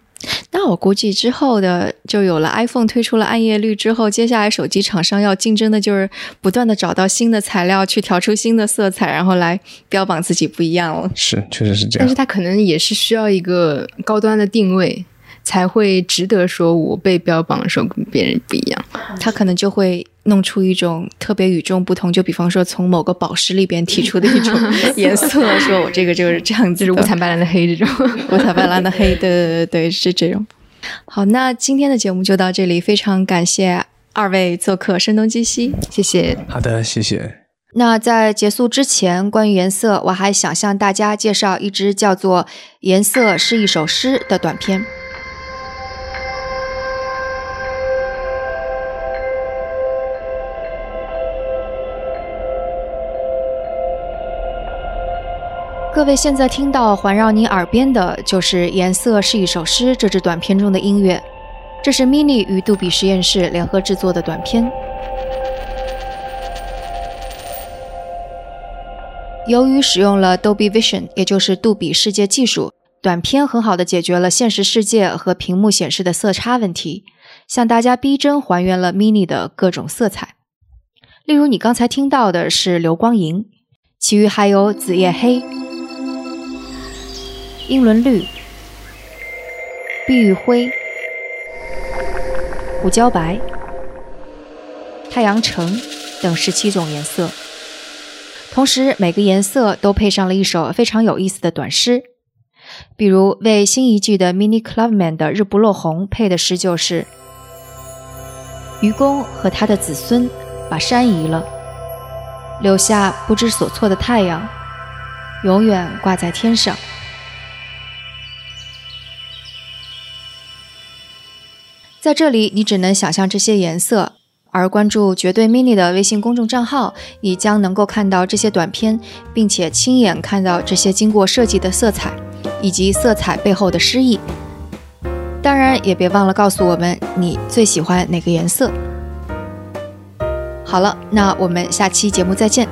那我估计之后的就有了 iPhone 推出了暗夜绿之后，接下来手机厂商要竞争的就是不断的找到新的材料去调出新的色彩，然后来标榜自己不一样了。是，确实是这样但是。它可能也是需要一个高端的定位，才会值得说我被标榜的时候跟别人不一样。它可能就会弄出一种特别与众不同，就比方说从某个宝石里边提出的一种 (laughs) 颜色，说我这个就是这样子，就是五彩斑斓的黑这种。(laughs) 五彩斑斓的黑，对对对对，是这种。好，那今天的节目就到这里，非常感谢二位做客声东击西。谢谢。好的，谢谢。那在结束之前，关于颜色，我还想向大家介绍一支叫做《颜色是一首诗》的短片。各位现在听到环绕你耳边的就是《颜色是一首诗》这支短片中的音乐，这是 Mini 与杜比实验室联合制作的短片。由于使用了 Dolby Vision，也就是杜比世界技术，短片很好的解决了现实世界和屏幕显示的色差问题，向大家逼真还原了 Mini 的各种色彩。例如，你刚才听到的是流光银，其余还有紫夜黑、英伦绿、碧玉灰、胡椒白、太阳橙等十七种颜色。同时，每个颜色都配上了一首非常有意思的短诗，比如为新一季的 Mini Clubman 的《日不落红》配的诗就是：“愚公和他的子孙把山移了，留下不知所措的太阳，永远挂在天上。”在这里，你只能想象这些颜色。而关注绝对 mini 的微信公众账号，你将能够看到这些短片，并且亲眼看到这些经过设计的色彩，以及色彩背后的诗意。当然，也别忘了告诉我们你最喜欢哪个颜色。好了，那我们下期节目再见。